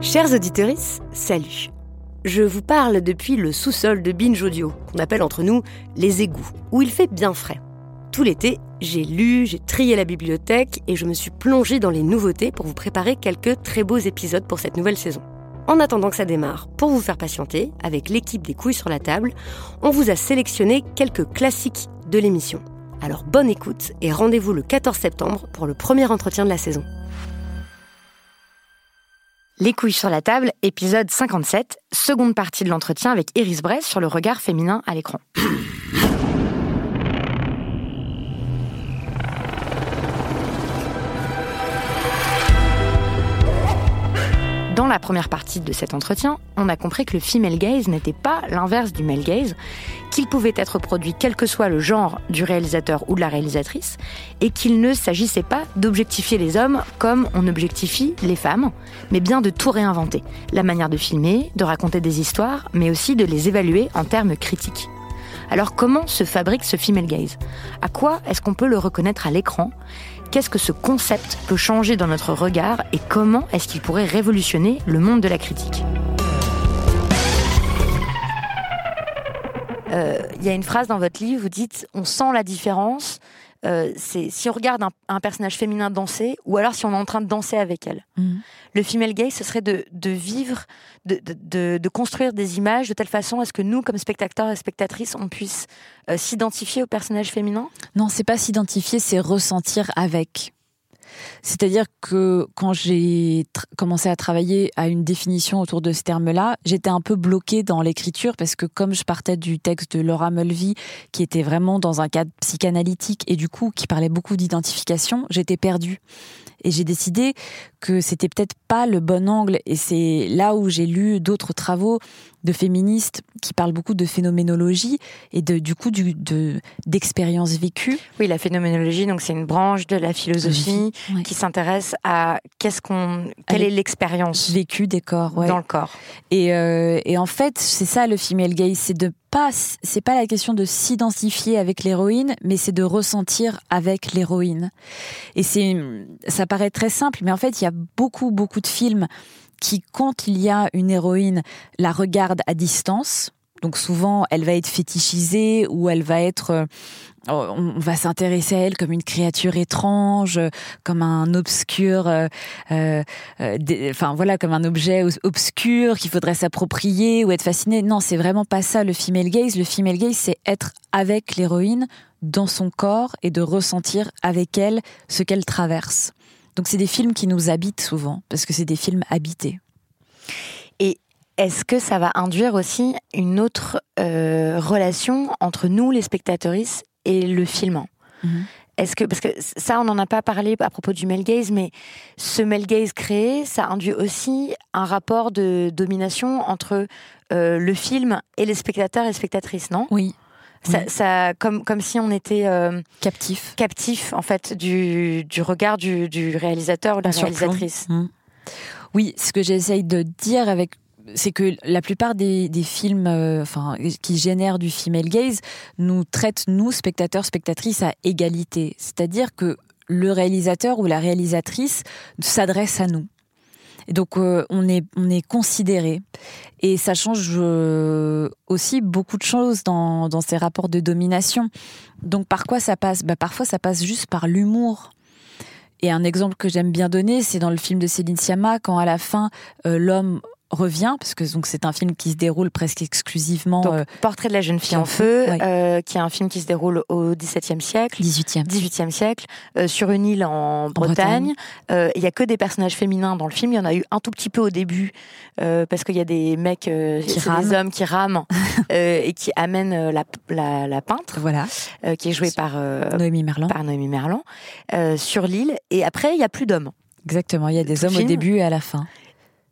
Chers auditeurs, salut. Je vous parle depuis le sous-sol de Binge Audio, qu'on appelle entre nous les égouts, où il fait bien frais. Tout l'été, j'ai lu, j'ai trié la bibliothèque et je me suis plongée dans les nouveautés pour vous préparer quelques très beaux épisodes pour cette nouvelle saison. En attendant que ça démarre, pour vous faire patienter, avec l'équipe des couilles sur la table, on vous a sélectionné quelques classiques de l'émission. Alors bonne écoute et rendez-vous le 14 septembre pour le premier entretien de la saison. Les couilles sur la table, épisode 57, seconde partie de l'entretien avec Iris Bress sur le regard féminin à l'écran. Dans la première partie de cet entretien, on a compris que le female gaze n'était pas l'inverse du male gaze, qu'il pouvait être produit quel que soit le genre du réalisateur ou de la réalisatrice, et qu'il ne s'agissait pas d'objectifier les hommes comme on objectifie les femmes, mais bien de tout réinventer. La manière de filmer, de raconter des histoires, mais aussi de les évaluer en termes critiques. Alors comment se fabrique ce female gaze? À quoi est-ce qu'on peut le reconnaître à l'écran? Qu'est-ce que ce concept peut changer dans notre regard et comment est-ce qu'il pourrait révolutionner le monde de la critique Euh, Il y a une phrase dans votre livre, vous dites on sent la différence. Euh, c'est si on regarde un, un personnage féminin danser ou alors si on est en train de danser avec elle. Mhm. Le female gaze, ce serait de, de vivre, de, de- de- de construire des images de telle façon à ce que nous, comme spectateurs et spectatrices, on puisse euh, s'identifier au personnage féminin? Non, c'est pas s'identifier, c'est ressentir avec. C'est-à-dire que quand j'ai commencé à travailler à une définition autour de ce terme-là, j'étais un peu bloquée dans l'écriture parce que comme je partais du texte de Laura Mulvey, qui était vraiment dans un cadre psychanalytique et du coup qui parlait beaucoup d'identification, j'étais perdue. Et j'ai décidé que c'était peut-être pas le bon angle. Et c'est là où j'ai lu d'autres travaux de féministes qui parlent beaucoup de phénoménologie et de, du coup du, de, d'expériences vécues. Oui, la phénoménologie, donc c'est une branche de la philosophie qui s'intéresse à qu'est-ce qu'on, quelle est l'expérience Vécues des corps, ouais. dans le corps. Et, euh, et en fait, c'est ça le female gaze, c'est de pas, c'est pas la question de s'identifier avec l'héroïne, mais c'est de ressentir avec l'héroïne. Et c'est, ça paraît très simple, mais en fait, il y a beaucoup, beaucoup de films qui, quand il y a une héroïne, la regardent à distance. Donc souvent, elle va être fétichisée ou elle va être, euh, on va s'intéresser à elle comme une créature étrange, comme un obscur, euh, euh, enfin voilà, comme un objet obscur qu'il faudrait s'approprier ou être fasciné. Non, c'est vraiment pas ça le female gaze. Le female gaze, c'est être avec l'héroïne dans son corps et de ressentir avec elle ce qu'elle traverse. Donc c'est des films qui nous habitent souvent parce que c'est des films habités. Et est-ce que ça va induire aussi une autre euh, relation entre nous, les spectatrices, et le filmant Mhm. Est-ce que parce que ça, on n'en a pas parlé à propos du male gaze, mais ce male gaze créé, ça induit aussi un rapport de domination entre euh, le film et les spectateurs et spectatrices, non? Oui. Ça, ça, comme, comme si on était euh, captif, captif en fait du, du regard du, du, réalisateur ou de la réalisatrice. Mmh. Oui, ce que j'essaye de dire avec c'est que la plupart des, des films euh, enfin, qui génèrent du female gaze nous traitent, nous, spectateurs, spectatrices, à égalité. C'est-à-dire que le réalisateur ou la réalisatrice s'adresse à nous. Et donc euh, on est on est considéré et ça change euh, aussi beaucoup de choses dans, dans ces rapports de domination. Donc par quoi ça passe? Bah, parfois ça passe juste par l'humour. Et un exemple que j'aime bien donner, c'est dans le film de Céline Sciamma, quand à la fin, euh, l'homme revient, parce que donc c'est un film qui se déroule presque exclusivement. Donc, euh, Portrait de la jeune fille en feu, euh, qui est un film qui se déroule au XVIIe siècle, XVIIIe, XVIIIe siècle, euh, sur une île en Bretagne. Il y a que des personnages féminins dans le film. Il y en a eu un tout petit peu au début, parce qu'il y a des mecs, qui des hommes qui rament et qui amènent la, la, la peintre, voilà, qui est jouée par Noémie Merlan, par Noémie Merlan, sur l'île. Et après, il y a plus d'hommes. Exactement, il y a des hommes au début et à la fin.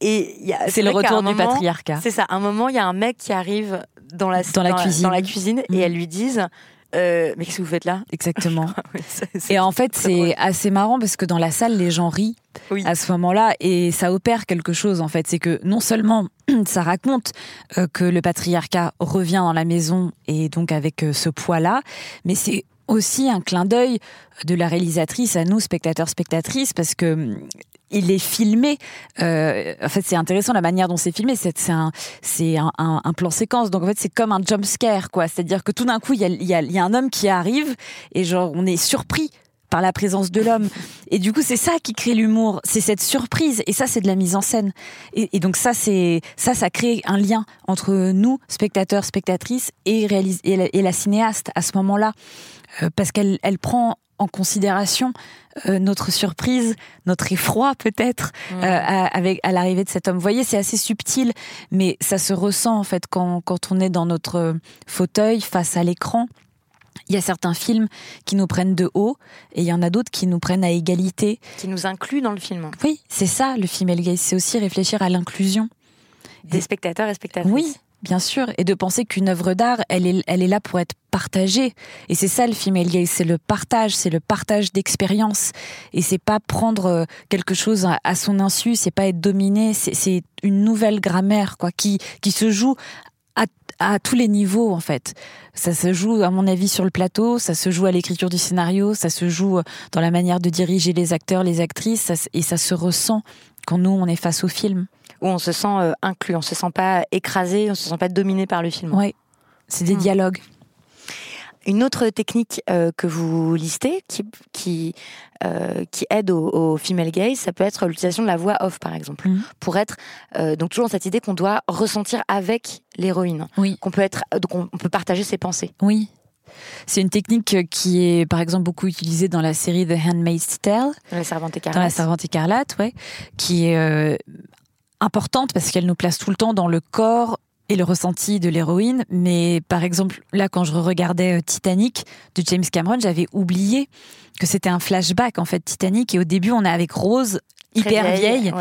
Et c'est le retour du patriarcat. C'est ça. un moment, il y a un mec qui arrive dans la, dans la cuisine, dans la cuisine et mm. elles lui disent. Euh, mais qu'est-ce que vous faites là? Exactement. et en fait, c'est assez marrant parce que dans la salle, les gens rient à ce moment-là et ça opère quelque chose. En fait, c'est que non seulement ça raconte euh, que le patriarcat revient dans la maison et donc avec euh, ce poids-là, mais c'est aussi un clin d'œil de la réalisatrice à nous, spectateurs, spectatrices, parce que il est filmé. Euh, en fait, c'est intéressant la manière dont c'est filmé. C'est un, un, plan séquence. Donc en fait, c'est comme un jump scare, quoi. C'est-à-dire que tout d'un coup, il y a, y, a, y a, un homme qui arrive et genre on est surpris par la présence de l'homme. Et du coup, c'est ça qui crée l'humour. C'est cette surprise. Et ça, c'est de la mise en scène. Et, et donc ça, c'est ça, ça crée un lien entre nous, spectateurs, spectatrices, et, réalise, et, la, et la cinéaste à ce moment-là, euh, parce qu'elle elle prend en considération euh, notre surprise, notre effroi peut-être euh, à, avec à l'arrivée de cet homme. Vous voyez, c'est assez subtil, mais ça se ressent en fait quand, quand on est dans notre fauteuil face à l'écran. Il y a certains films qui nous prennent de haut et il y en a d'autres qui nous prennent à égalité. Qui nous incluent dans le film. Oui, c'est ça le film c'est aussi réfléchir à l'inclusion. Des spectateurs et spectatrices. Oui, Bien sûr, et de penser qu'une œuvre d'art, elle est, elle est là pour être partagée. Et c'est ça le film c'est le partage, c'est le partage d'expérience. Et c'est pas prendre euh, quelque chose à son insu, c'est pas être dominé, c'est une nouvelle grammaire, quoi, qui, qui se joue à, tous les niveaux en fait. Ça se joue à mon avis sur le plateau, ça se joue à l'écriture du scénario, ça se joue dans la manière de diriger les acteurs, les actrices, et ça se ressent quand nous on est face au film où on se sent euh, inclus, on se sent pas écrasé, on se sent pas dominé par le film. Oui, c'est des hmm. dialogues. Une autre technique euh, que vous listez qui, qui, euh, qui aide au, au, female gaze, ça peut être l'utilisation de la voix off, par exemple, hmm. pour être donc toujours dans cette idée qu'on doit ressentir avec l'héroïne, oui. qu'on peut être, donc on, on peut partager ses pensées. Oui, c'est une technique qui est, par exemple, beaucoup utilisée dans la série The Handmaid's Tale. Dans La Servante Écarlate. Dans La Servante Écarlate, ouais. Qui est euh, importante parce qu'elle nous place tout le temps dans le corps et le ressenti de l'héroïne. Mais par exemple, là, quand je regardais euh, Titanic de James Cameron, j'avais oublié que c'était un flashback, en fait, Titanic. Et au début, on est avec Rose, hyper vieille.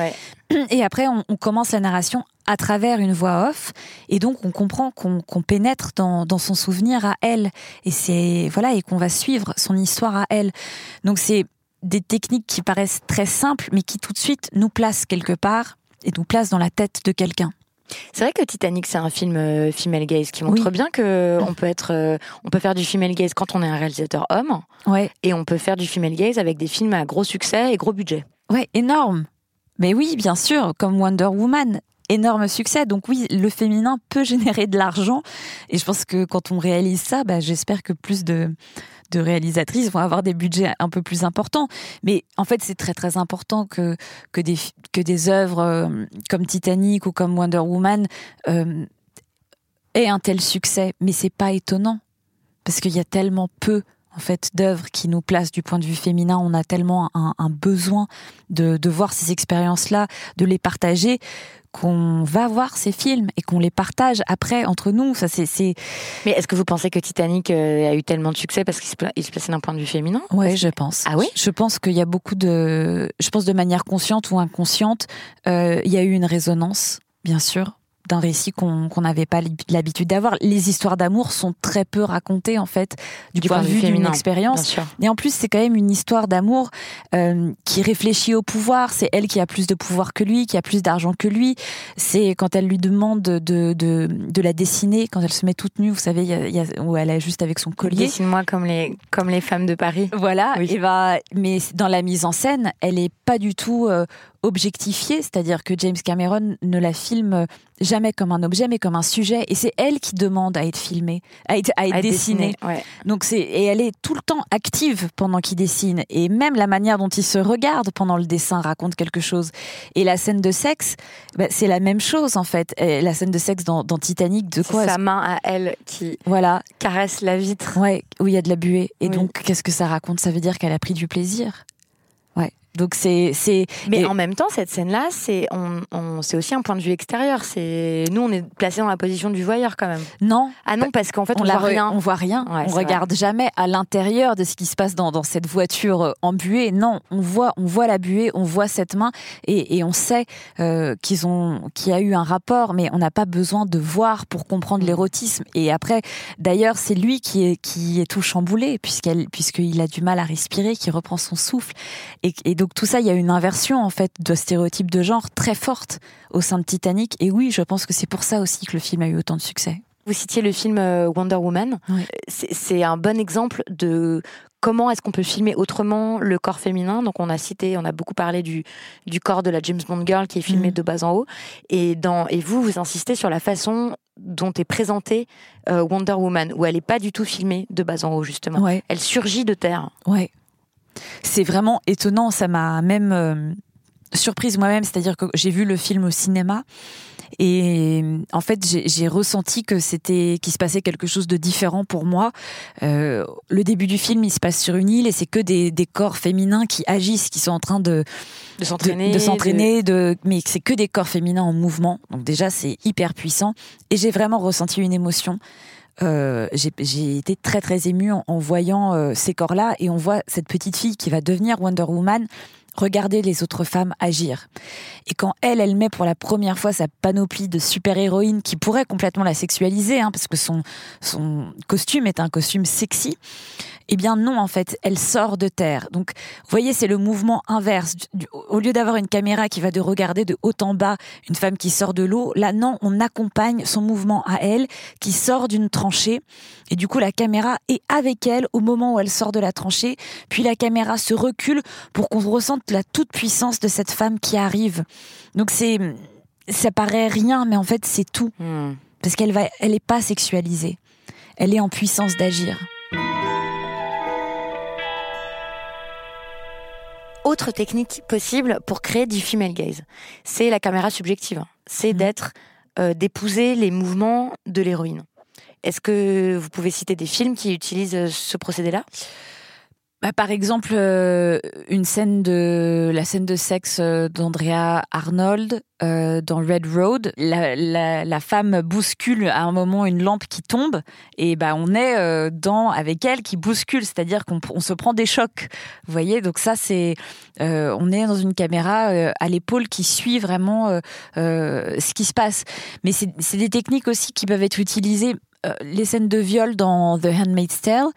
Et après, on, on, commence la narration à travers une voix off. Et donc, on comprend qu'on qu pénètre dans, dans, son souvenir à elle. Et c'est, voilà, et qu'on va suivre son histoire à elle. Donc, c'est des techniques qui paraissent très simples, mais qui tout de suite nous placent quelque part et nous place dans la tête de quelqu'un. C'est vrai que Titanic, c'est un film euh, female gaze qui montre oui. bien que on peut être, euh, on peut faire du female gaze quand on est un réalisateur homme, ouais. et on peut faire du female gaze avec des films à gros succès et gros budget. Ouais, énorme. Mais oui, bien sûr, comme Wonder Woman, énorme succès. Donc oui, le féminin peut générer de l'argent, et je pense que quand on réalise ça, bah, j'espère que plus de de réalisatrices vont avoir des budgets un peu plus importants. Mais en fait, c'est très très important que, que, des, que œuvres euh, comme Titanic ou comme Wonder Woman euh, aient un tel succès. Mais c'est pas étonnant, parce qu'il y a tellement peu en fait d'œuvres qui nous placent du point de vue féminin. On a tellement un, besoin de, de voir ces expériences-là, de les partager qu'on va voir ces films et qu'on les partage après entre nous. Ça, c'est, Mais est-ce que vous pensez que Titanic euh, a eu tellement de succès parce qu'il se, se plaçait d'un point de vue féminin? Oui, je pense. Ah oui? Je pense qu'il y a beaucoup de... Je pense de manière consciente ou inconsciente, euh, il y a eu une résonance, bien sûr, d'un récit qu'on n'avait pas l'habitude d'avoir. Les histoires d'amour sont très peu racontées en fait du, point de vue d'une expérience. Et en plus, c'est quand même une histoire d'amour euh, qui réfléchit au pouvoir. C'est elle qui a plus de pouvoir que lui, qui a plus d'argent que lui. C'est quand elle lui demande de, de, de, la dessiner, quand elle se met toute nue, vous savez, y a, où elle est juste avec son collier. Dessine-moi comme les, comme les femmes de Paris. Voilà. Et bah, mais dans la mise en scène, elle est pas du tout euh, objectifiée, c'est-à-dire que James Cameron ne la filme jamais comme un objet, mais comme un sujet. Et c'est elle qui demande à être filmée, à être, à être, dessinée. Donc c'est et elle est tout le temps active pendant qu'il dessine. Et même la manière dont il se regarde pendant le dessin raconte quelque chose. Et la scène de sexe, bah, c'est la même chose en fait. la scène de sexe dans, Titanic, de quoi Sa main à elle qui voilà caresse la vitre. Ouais, où il y a de la buée. Et donc qu'est-ce que ça raconte? Ça veut dire qu'elle a pris du plaisir. Donc c'est c'est. Mais en même temps, cette scène-là, c'est on, on c'est aussi un point de vue extérieur. C'est nous, on est placé dans la position du voyeur quand même. Non. Ah non, parce qu'en fait, on, on voit rien. On voit rien. on regarde jamais à l'intérieur de ce qui se passe dans, dans cette voiture euh, embuée. Non, on voit on voit la buée, on voit cette main et, et on sait euh, qu'ils ont qu'il y a eu un rapport, mais on n'a pas besoin de voir pour comprendre mm. l'érotisme. Et après, d'ailleurs, c'est lui qui est qui est tout chamboulé puisqu'elle puisqu'il a du mal à respirer, qui reprend son souffle et, et donc donc tout ça, il y a une inversion en fait de stéréotypes de genre très forte au sein de Titanic. Et oui, je pense que c'est pour ça aussi que le film a eu autant de succès. Vous citiez le film euh, Wonder Woman. C'est un bon exemple de comment est-ce qu'on peut filmer autrement le corps féminin. Donc on a cité, on a beaucoup parlé du, du corps de la James Bond girl qui est filmé mm. de bas en haut. Et, dans, et vous, vous insistez sur la façon dont est présentée euh, Wonder Woman, où elle n'est pas du tout filmée de bas en haut, justement. Elle surgit de terre. Ouais. C'est vraiment étonnant, ça m'a même euh, surprise moi-même, c'est-à-dire que j'ai vu le film au cinéma et en fait j'ai ressenti que c'était qu'il se passait quelque chose de différent pour moi. Euh, le début du film, il se passe sur une île et c'est que des, corps féminins qui agissent, qui sont en train de de s'entraîner, de, s'entraîner, de... mais c'est que des corps féminins en mouvement. Donc déjà c'est hyper puissant et j'ai vraiment ressenti une émotion. Euh, j'ai été très très émue en, voyant euh, ces corps-là. Et on voit cette petite fille qui va devenir Wonder Woman regarder les autres femmes agir. Et quand elle, elle met pour la première fois sa panoplie de super-héroïne qui pourrait complètement la sexualiser, hein, parce que son, son costume est un costume sexy, eh bien non, en fait, elle sort de terre. Donc, vous voyez, c'est le mouvement inverse. Au lieu d'avoir une caméra qui va de regarder de haut en bas une femme qui sort de l'eau, là, non, on accompagne son mouvement à elle, qui sort d'une tranchée. Et du coup, la caméra est avec elle au moment où elle sort de la tranchée. Puis la caméra se recule pour qu'on ressente la toute puissance de cette femme qui arrive. Donc c'est, ça paraît rien, mais en fait, c'est tout. Hmm. Parce qu'elle va, elle est pas sexualisée. Elle est en puissance d'agir. autre technique possible pour créer du female gaze. C'est la caméra subjective. C'est mhm. d'être, euh, d'épouser les mouvements de l'héroïne. Est-ce que vous pouvez citer des films qui utilisent euh, ce procédé-là? Bah, par exemple, euh, une scène de la scène de sexe euh, d'Andrea Arnold euh, dans Red Road, la, femme bouscule à un moment une lampe qui tombe et bah on est dans avec elle qui bouscule, c'est-à-dire qu'on se prend des chocs. Vous voyez, donc ça c'est on est dans une caméra à l'épaule qui suit vraiment ce qui se passe. Mais c'est des techniques aussi qui peuvent être utilisées les scènes de viol dans The Handmaid's Tale,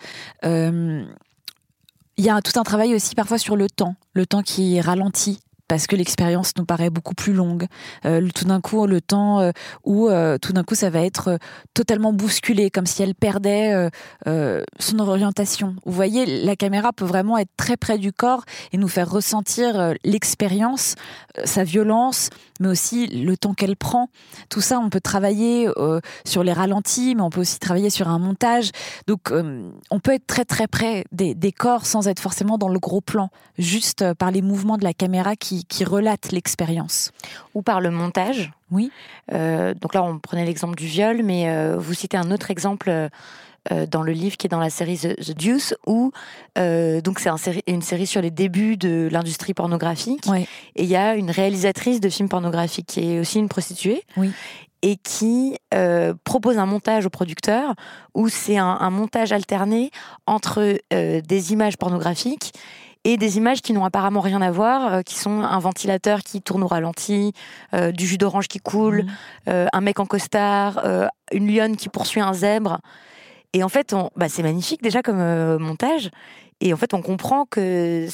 il y a tout un travail aussi parfois sur le temps, le temps qui ralentit parce que l'expérience nous paraît beaucoup plus longue. Euh, tout d'un coup, le temps euh, où euh, tout d'un coup ça va être totalement bousculé, comme si elle perdait son orientation. Vous voyez, la caméra peut vraiment être très près du corps et nous faire ressentir l'expérience, sa violence, mais aussi le temps qu'elle prend. Tout ça, on peut travailler sur les ralentis, mais on peut aussi travailler sur un montage. Donc, on peut être très très près des, des corps sans être forcément dans le gros plan, juste par les mouvements de la caméra qui qui, relate l'expérience. Ou par le montage. Oui. Euh, donc là, on prenait l'exemple du viol, mais euh, vous citez un autre exemple euh, dans le livre qui est dans la série The, Deuce, où donc c'est un une série sur les débuts de l'industrie pornographique. Et il y a une réalisatrice de films pornographiques qui est aussi une prostituée. Oui et qui propose un montage au producteur où c'est un, montage alterné entre des images pornographiques et des images qui n'ont apparemment rien à voir, euh, qui sont un ventilateur qui tourne au ralenti, euh, du jus d'orange qui coule, mhm. un mec en costard, une lionne qui poursuit un zèbre. Et en fait, bah, c'est magnifique déjà comme montage. Et en fait, on comprend que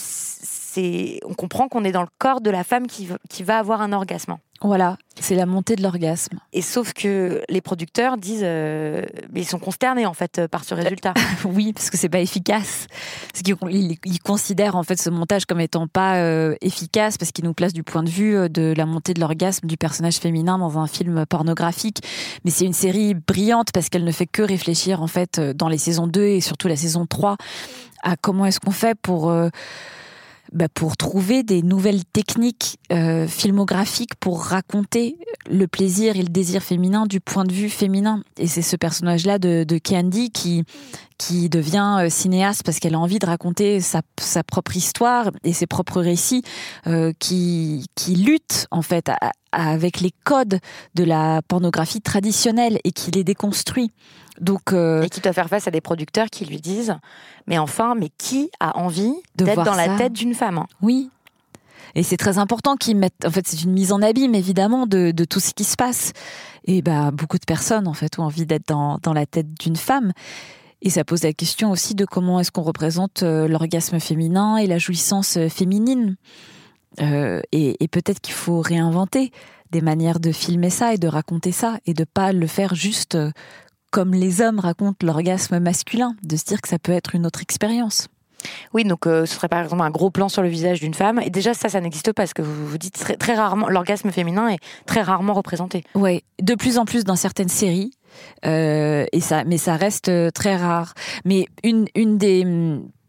c'est, on comprend qu'on est dans le corps de la femme qui, qui va avoir un orgasme. Voilà, c'est la montée de l'orgasme. Et sauf que les producteurs disent, euh, mais ils sont consternés en fait par ce résultat. oui, parce que c'est pas efficace. Parce qu'ils ils considèrent en fait ce montage comme étant pas euh, efficace parce qu'il nous place du point de vue euh, de la montée de l'orgasme du personnage féminin dans un film pornographique. Mais c'est une série brillante parce qu'elle ne fait que réfléchir en fait dans les saisons 2 et surtout la saison 3 à comment est-ce qu'on fait pour bah, pour trouver des nouvelles techniques euh, filmographiques pour raconter le plaisir et le désir féminin du point de vue féminin. Et c'est ce personnage-là de, de Candy qui qui devient euh, cinéaste parce qu'elle a envie de raconter sa, sa, propre histoire et ses propres récits euh, qui, qui luttent en fait avec les codes de la pornographie traditionnelle et qui les déconstruit. Donc, euh, et qui doit faire face à des producteurs qui lui disent Mais enfin, mais qui a envie d'être dans la tête d'une femme Oui. Et c'est très important qu'ils mettent. En fait, c'est une mise en abîme, évidemment, de, de, tout ce qui se passe. Et bah, beaucoup de personnes, en fait, ont envie d'être dans, dans la tête d'une femme. Et ça pose la question aussi de comment est-ce qu'on représente euh, l'orgasme féminin et la jouissance euh, féminine. Euh, et, et peut-être qu'il faut réinventer des manières de filmer ça et de raconter ça et de pas le faire juste comme les hommes racontent l'orgasme masculin, de se dire que ça peut être une autre expérience. Oui, donc euh, ce serait par exemple un gros plan sur le visage d'une femme. Et déjà, ça, ça n'existe pas, parce que vous vous dites très, très rarement, l'orgasme féminin est très rarement représenté. Oui, de plus en plus dans certaines séries. Euh, et ça, mais ça reste euh, très rare. Mais une, une des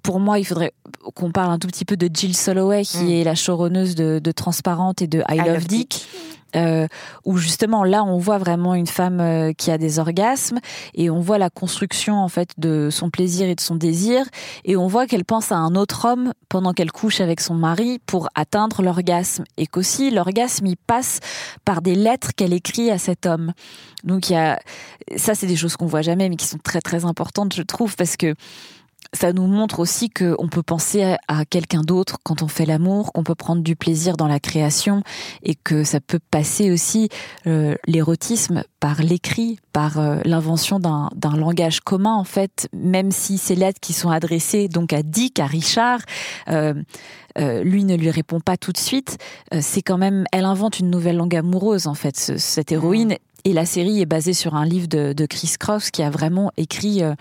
pour moi, il faudrait qu'on parle un tout petit peu de Jill Soloway, qui mm. est la showrunneuse de, de Transparente et de I, Love, Dick euh, où justement là on voit vraiment une femme euh, qui a des orgasmes et on voit la construction en fait de son plaisir et de son désir et on voit qu'elle pense à un autre homme pendant qu'elle couche avec son mari pour atteindre l'orgasme et qu'aussi l'orgasme il passe par des lettres qu'elle écrit à cet homme. Donc il y a ça c'est des choses qu'on voit jamais mais qui sont très très importantes je trouve parce que ça nous montre aussi qu'on peut penser à quelqu'un d'autre quand on fait l'amour, qu'on peut prendre du plaisir dans la création et que ça peut passer aussi euh, l'érotisme par l'écrit, par euh, l'invention d'un langage commun en fait, même si ces lettres qui sont adressées donc à Dick, à Richard, euh, lui ne lui répond pas tout de suite, c'est quand même, elle invente une nouvelle langue amoureuse en fait, cette héroïne, et la série est basée sur un livre de, de Chris Cross qui a vraiment écrit euh,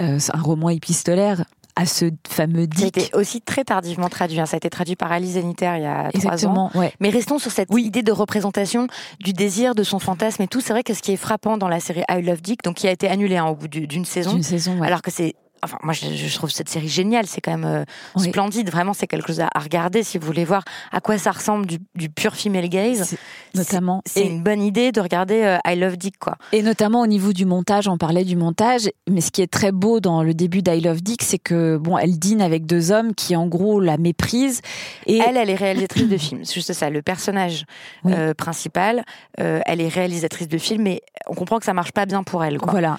euh, un roman épistolaire à ce fameux Dick. Été aussi très tardivement traduit. Hein. Ça a été traduit par Alice Zeniter il y a trois ans. Ouais. Mais restons sur cette idée de représentation du désir, de son fantasme et tout. C'est vrai que ce qui est frappant dans la série I Love Dick, donc qui a été annulée hein, au bout d'une saison, saison alors que c'est Enfin, moi, je, trouve cette série géniale. C'est quand même euh, splendide. Vraiment, c'est quelque chose à, regarder si vous voulez voir à quoi ça ressemble du, pur female gaze. Notamment. C'est une bonne idée de regarder euh, I Love Dick, quoi. Et notamment au niveau du montage, on parlait du montage. Mais ce qui est très beau dans le début d'I Love Dick, c'est que, bon, elle dîne avec deux hommes qui, en gros, la méprisent. Et elle, elle est réalisatrice de films. C'est juste ça. Le personnage euh, principal, elle est réalisatrice de films, mais on comprend que ça marche pas bien pour elle, quoi. Voilà.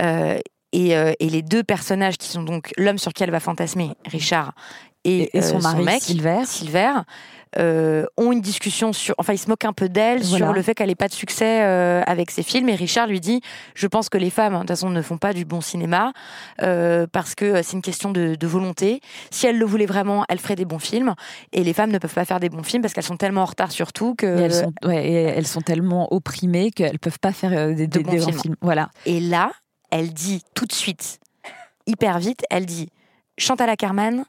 Euh, et, les deux personnages qui sont donc l'homme sur qui elle va fantasmer, Richard, et, son, euh, mec, Silver, euh, ont une discussion sur, enfin, ils se moquent un peu d'elle sur le fait qu'elle n'ait pas de succès avec ses films. Et Richard lui dit, je pense que les femmes, de toute façon, ne font pas du bon cinéma parce que c'est une question de, volonté. Si elles le voulaient vraiment, elles feraient des bons films. Et les femmes ne peuvent pas faire des bons films parce qu'elles sont tellement en retard surtout que elles sont, ouais, elles sont tellement opprimées qu'elles peuvent pas faire des, bons, films. Voilà. Et là, elle dit tout de suite, hyper vite, elle dit Chantal Ackerman,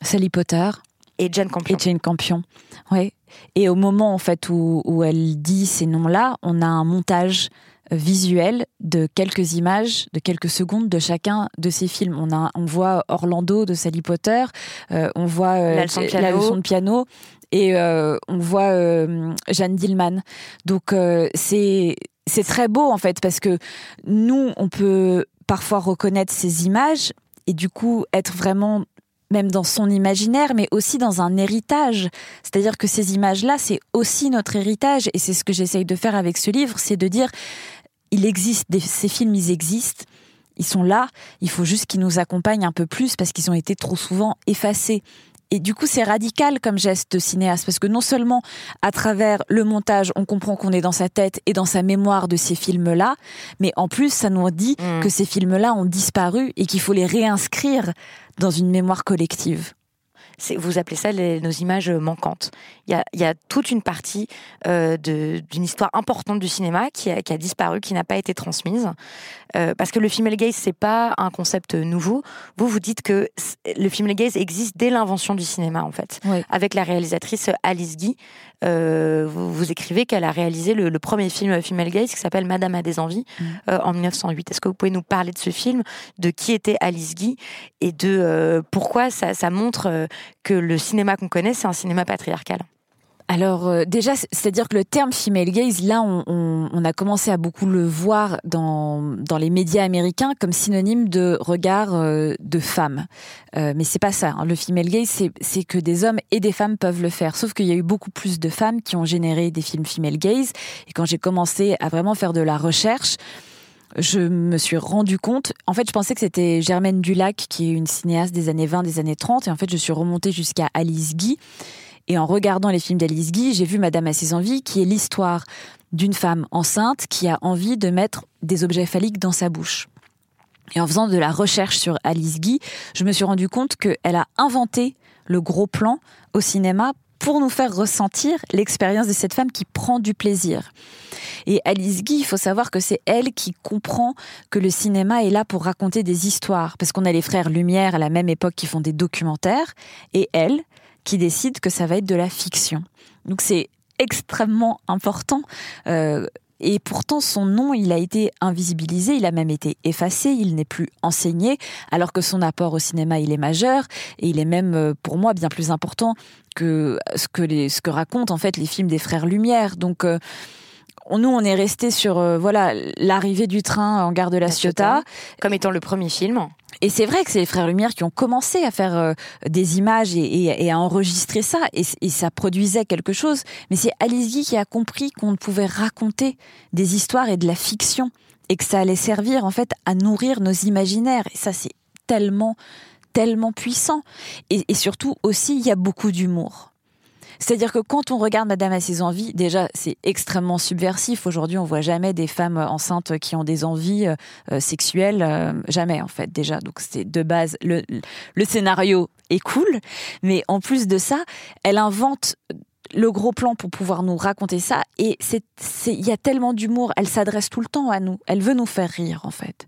Sally Potter et Jane Campion. Et Jane Campion, ouais. Et au moment en fait où, où elle dit ces noms-là, on a un montage euh, visuel de quelques images, de quelques secondes de chacun de ces films. On, a, on voit Orlando de Sally Potter, euh, on voit euh, la, leçon de piano et on voit Jeanne Dillman. Donc c'est c'est très beau en fait parce que nous, on peut parfois reconnaître ces images et du coup être vraiment même dans son imaginaire, mais aussi dans un héritage. C'est-à-dire que ces images-là, c'est aussi notre héritage, et c'est ce que j'essaye de faire avec ce livre, c'est de dire, il existe, ces films, ils existent, ils sont là, il faut juste qu'ils nous accompagnent un peu plus, parce qu'ils ont été trop souvent effacés. Et du coup, c'est radical comme geste de cinéaste, parce que non seulement à travers le montage, on comprend qu'on est dans sa tête et dans sa mémoire de ces films-là, mais en plus, ça nous dit mm. que ces films-là ont disparu et qu'il faut les réinscrire dans une mémoire collective vous appelez ça nos images manquantes. Il y a, toute une partie euh, d'une histoire importante du cinéma qui a, disparu, qui n'a pas été transmise. Euh, parce que le female gaze, c'est pas un concept nouveau. Vous, vous dites que le female gaze existe dès l'invention du cinéma, en fait. Avec la réalisatrice Alice Guy, euh, vous, écrivez qu'elle a réalisé le, premier film female gaze qui s'appelle Madame a des envies mm. en 1908. Est-ce que vous pouvez nous parler de ce film, de qui était Alice Guy et de pourquoi ça, ça montre que le cinéma qu'on connaît, c'est un cinéma patriarcal? Alors euh, déjà, c'est-à-dire que le terme female gaze, là, on, a commencé à beaucoup le voir dans, dans les médias américains comme synonyme de regard euh, de femme. Euh, mais c'est pas ça. Hein. Le female gaze, c'est que des hommes et des femmes peuvent le faire. Sauf qu'il y a eu beaucoup plus de femmes qui ont généré des films female gaze. Et quand j'ai commencé à vraiment faire de la recherche, je me suis rendu compte, en fait, je pensais que c'était Germaine Dulac, qui est une cinéaste des années 20, des années 30, et en fait, je suis remontée jusqu'à Alice Guy. Et en regardant les films d'Alice Guy, j'ai vu Madame a ses envies, qui est l'histoire d'une femme enceinte qui a envie de mettre des objets phalliques dans sa bouche. Et en faisant de la recherche sur Alice Guy, je me suis rendu compte qu'elle a inventé le gros plan au cinéma pour nous faire ressentir l'expérience de cette femme qui prend du plaisir. Et Alice Guy, il faut savoir que c'est elle qui comprend que le cinéma est là pour raconter des histoires, parce qu'on a les frères Lumière à la même époque qui font des documentaires, et elle qui décide que ça va être de la fiction. Donc c'est extrêmement important. Euh, et pourtant, son nom, il a été invisibilisé, il a même été effacé, il n'est plus enseigné, alors que son apport au cinéma, il est majeur, et il est même, euh, pour moi, bien plus important que ce que, les, ce que racontent en fait les films des frères Lumière. Donc, euh, nous, on est resté sur euh, voilà l'arrivée du train en gare de la Ciotat, comme étant le premier film. Et c'est vrai que c'est les frères Lumière qui ont commencé à faire euh, des images et, à enregistrer ça, et, ça produisait quelque chose. Mais c'est Alice Guy qui a compris qu'on pouvait raconter des histoires et de la fiction, et que ça allait servir en fait à nourrir nos imaginaires. Et ça, c'est tellement, tellement puissant. et surtout aussi, il y a beaucoup d'humour. C'est-à-dire que quand on regarde Madame à ses envies, déjà, c'est extrêmement subversif. Aujourd'hui, on voit jamais des femmes enceintes qui ont des envies euh, euh, sexuelles. Euh, jamais, en fait, déjà. Donc, c'est de base, le, le scénario est cool. Mais en plus de ça, elle invente le gros plan pour pouvoir nous raconter ça. Et il y a tellement d'humour. Elle s'adresse tout le temps à nous. Elle veut nous faire rire, en fait.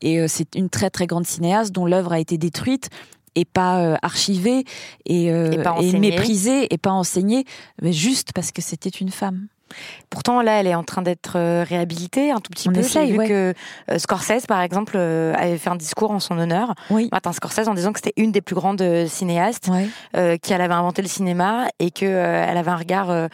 Et c'est une très très grande cinéaste dont l'œuvre a été détruite et pas euh, archivé et, euh, et, méprisé et pas enseigné, mais juste parce que c'était une femme. Pourtant, là, elle est en train d'être euh, réhabilitée un tout petit peu. J'ai vu que euh, Scorsese, par exemple, euh, avait fait un discours en son honneur. Oui. Martin Scorsese, en disant que c'était une des plus grandes cinéastes, qu'elle avait inventé le cinéma et qu'elle avait un regard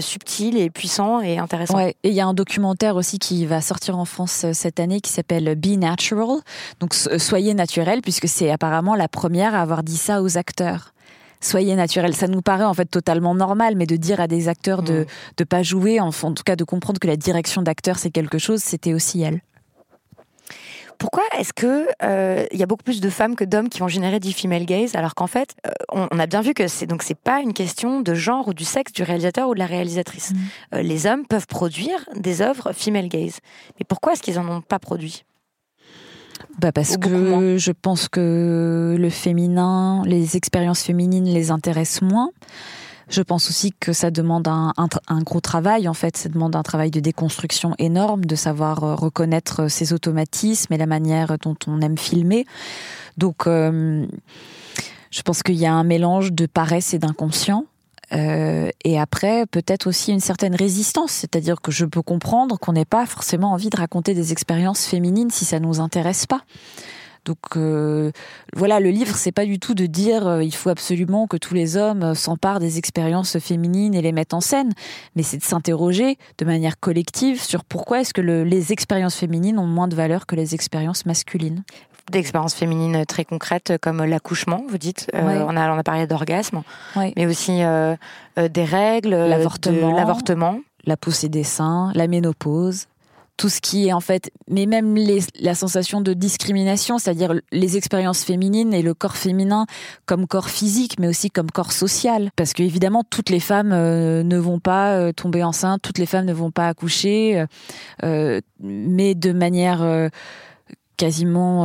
subtil et puissant et intéressant. Et il y a un documentaire aussi qui va sortir en France cette année qui s'appelle Be Natural. Donc, soyez naturel, puisque c'est apparemment la première à avoir dit ça aux acteurs soyez naturel. Ça nous paraît en fait totalement normal, mais de dire à des acteurs de ne mm. pas jouer, en, tout cas de comprendre que la direction d'acteur c'est quelque chose, c'était aussi elle. Pourquoi est-ce que euh, il y a beaucoup plus de femmes que d'hommes qui vont générer du female gaze alors qu'en fait euh, on, a bien vu que c'est donc c'est pas une question de genre ou du sexe du réalisateur ou de la réalisatrice. Mm. Euh, les hommes peuvent produire des œuvres female gaze, mais pourquoi est-ce qu'ils en ont pas produit? Bah Parce que je pense que le féminin, les expériences féminines les intéressent moins. Je pense aussi que ça demande un, un, gros travail, en fait. Ça demande un travail de déconstruction énorme, de savoir euh, reconnaître ses automatismes et la manière dont on aime filmer. Donc, euh, je pense qu'il y a un mélange de paresse et d'inconscient. Euh, et après, peut-être aussi une certaine résistance, c'est-à-dire que je peux comprendre qu'on n'ait pas forcément envie de raconter des expériences féminines si ça nous intéresse pas. Donc euh, voilà, le livre, c'est pas du tout de dire euh, il faut absolument que tous les hommes s'emparent des expériences féminines et les mettent en scène, mais c'est de s'interroger de manière collective sur pourquoi est-ce que les expériences féminines ont moins de valeur que les expériences masculines d'expériences féminines très concrètes comme l'accouchement, vous dites. Euh, on, a, on a parlé d'orgasme, mais aussi euh, euh, des règles, l'avortement, l'avortement, la poussée des seins, la ménopause. tout ce qui est en fait, mais même les, la sensation de discrimination, c'est-à-dire les expériences féminines et le corps féminin comme corps physique, mais aussi comme corps social. Parce que évidemment, toutes les femmes euh, ne vont pas tomber enceintes, toutes les femmes ne vont pas accoucher, mais de manière quasiment,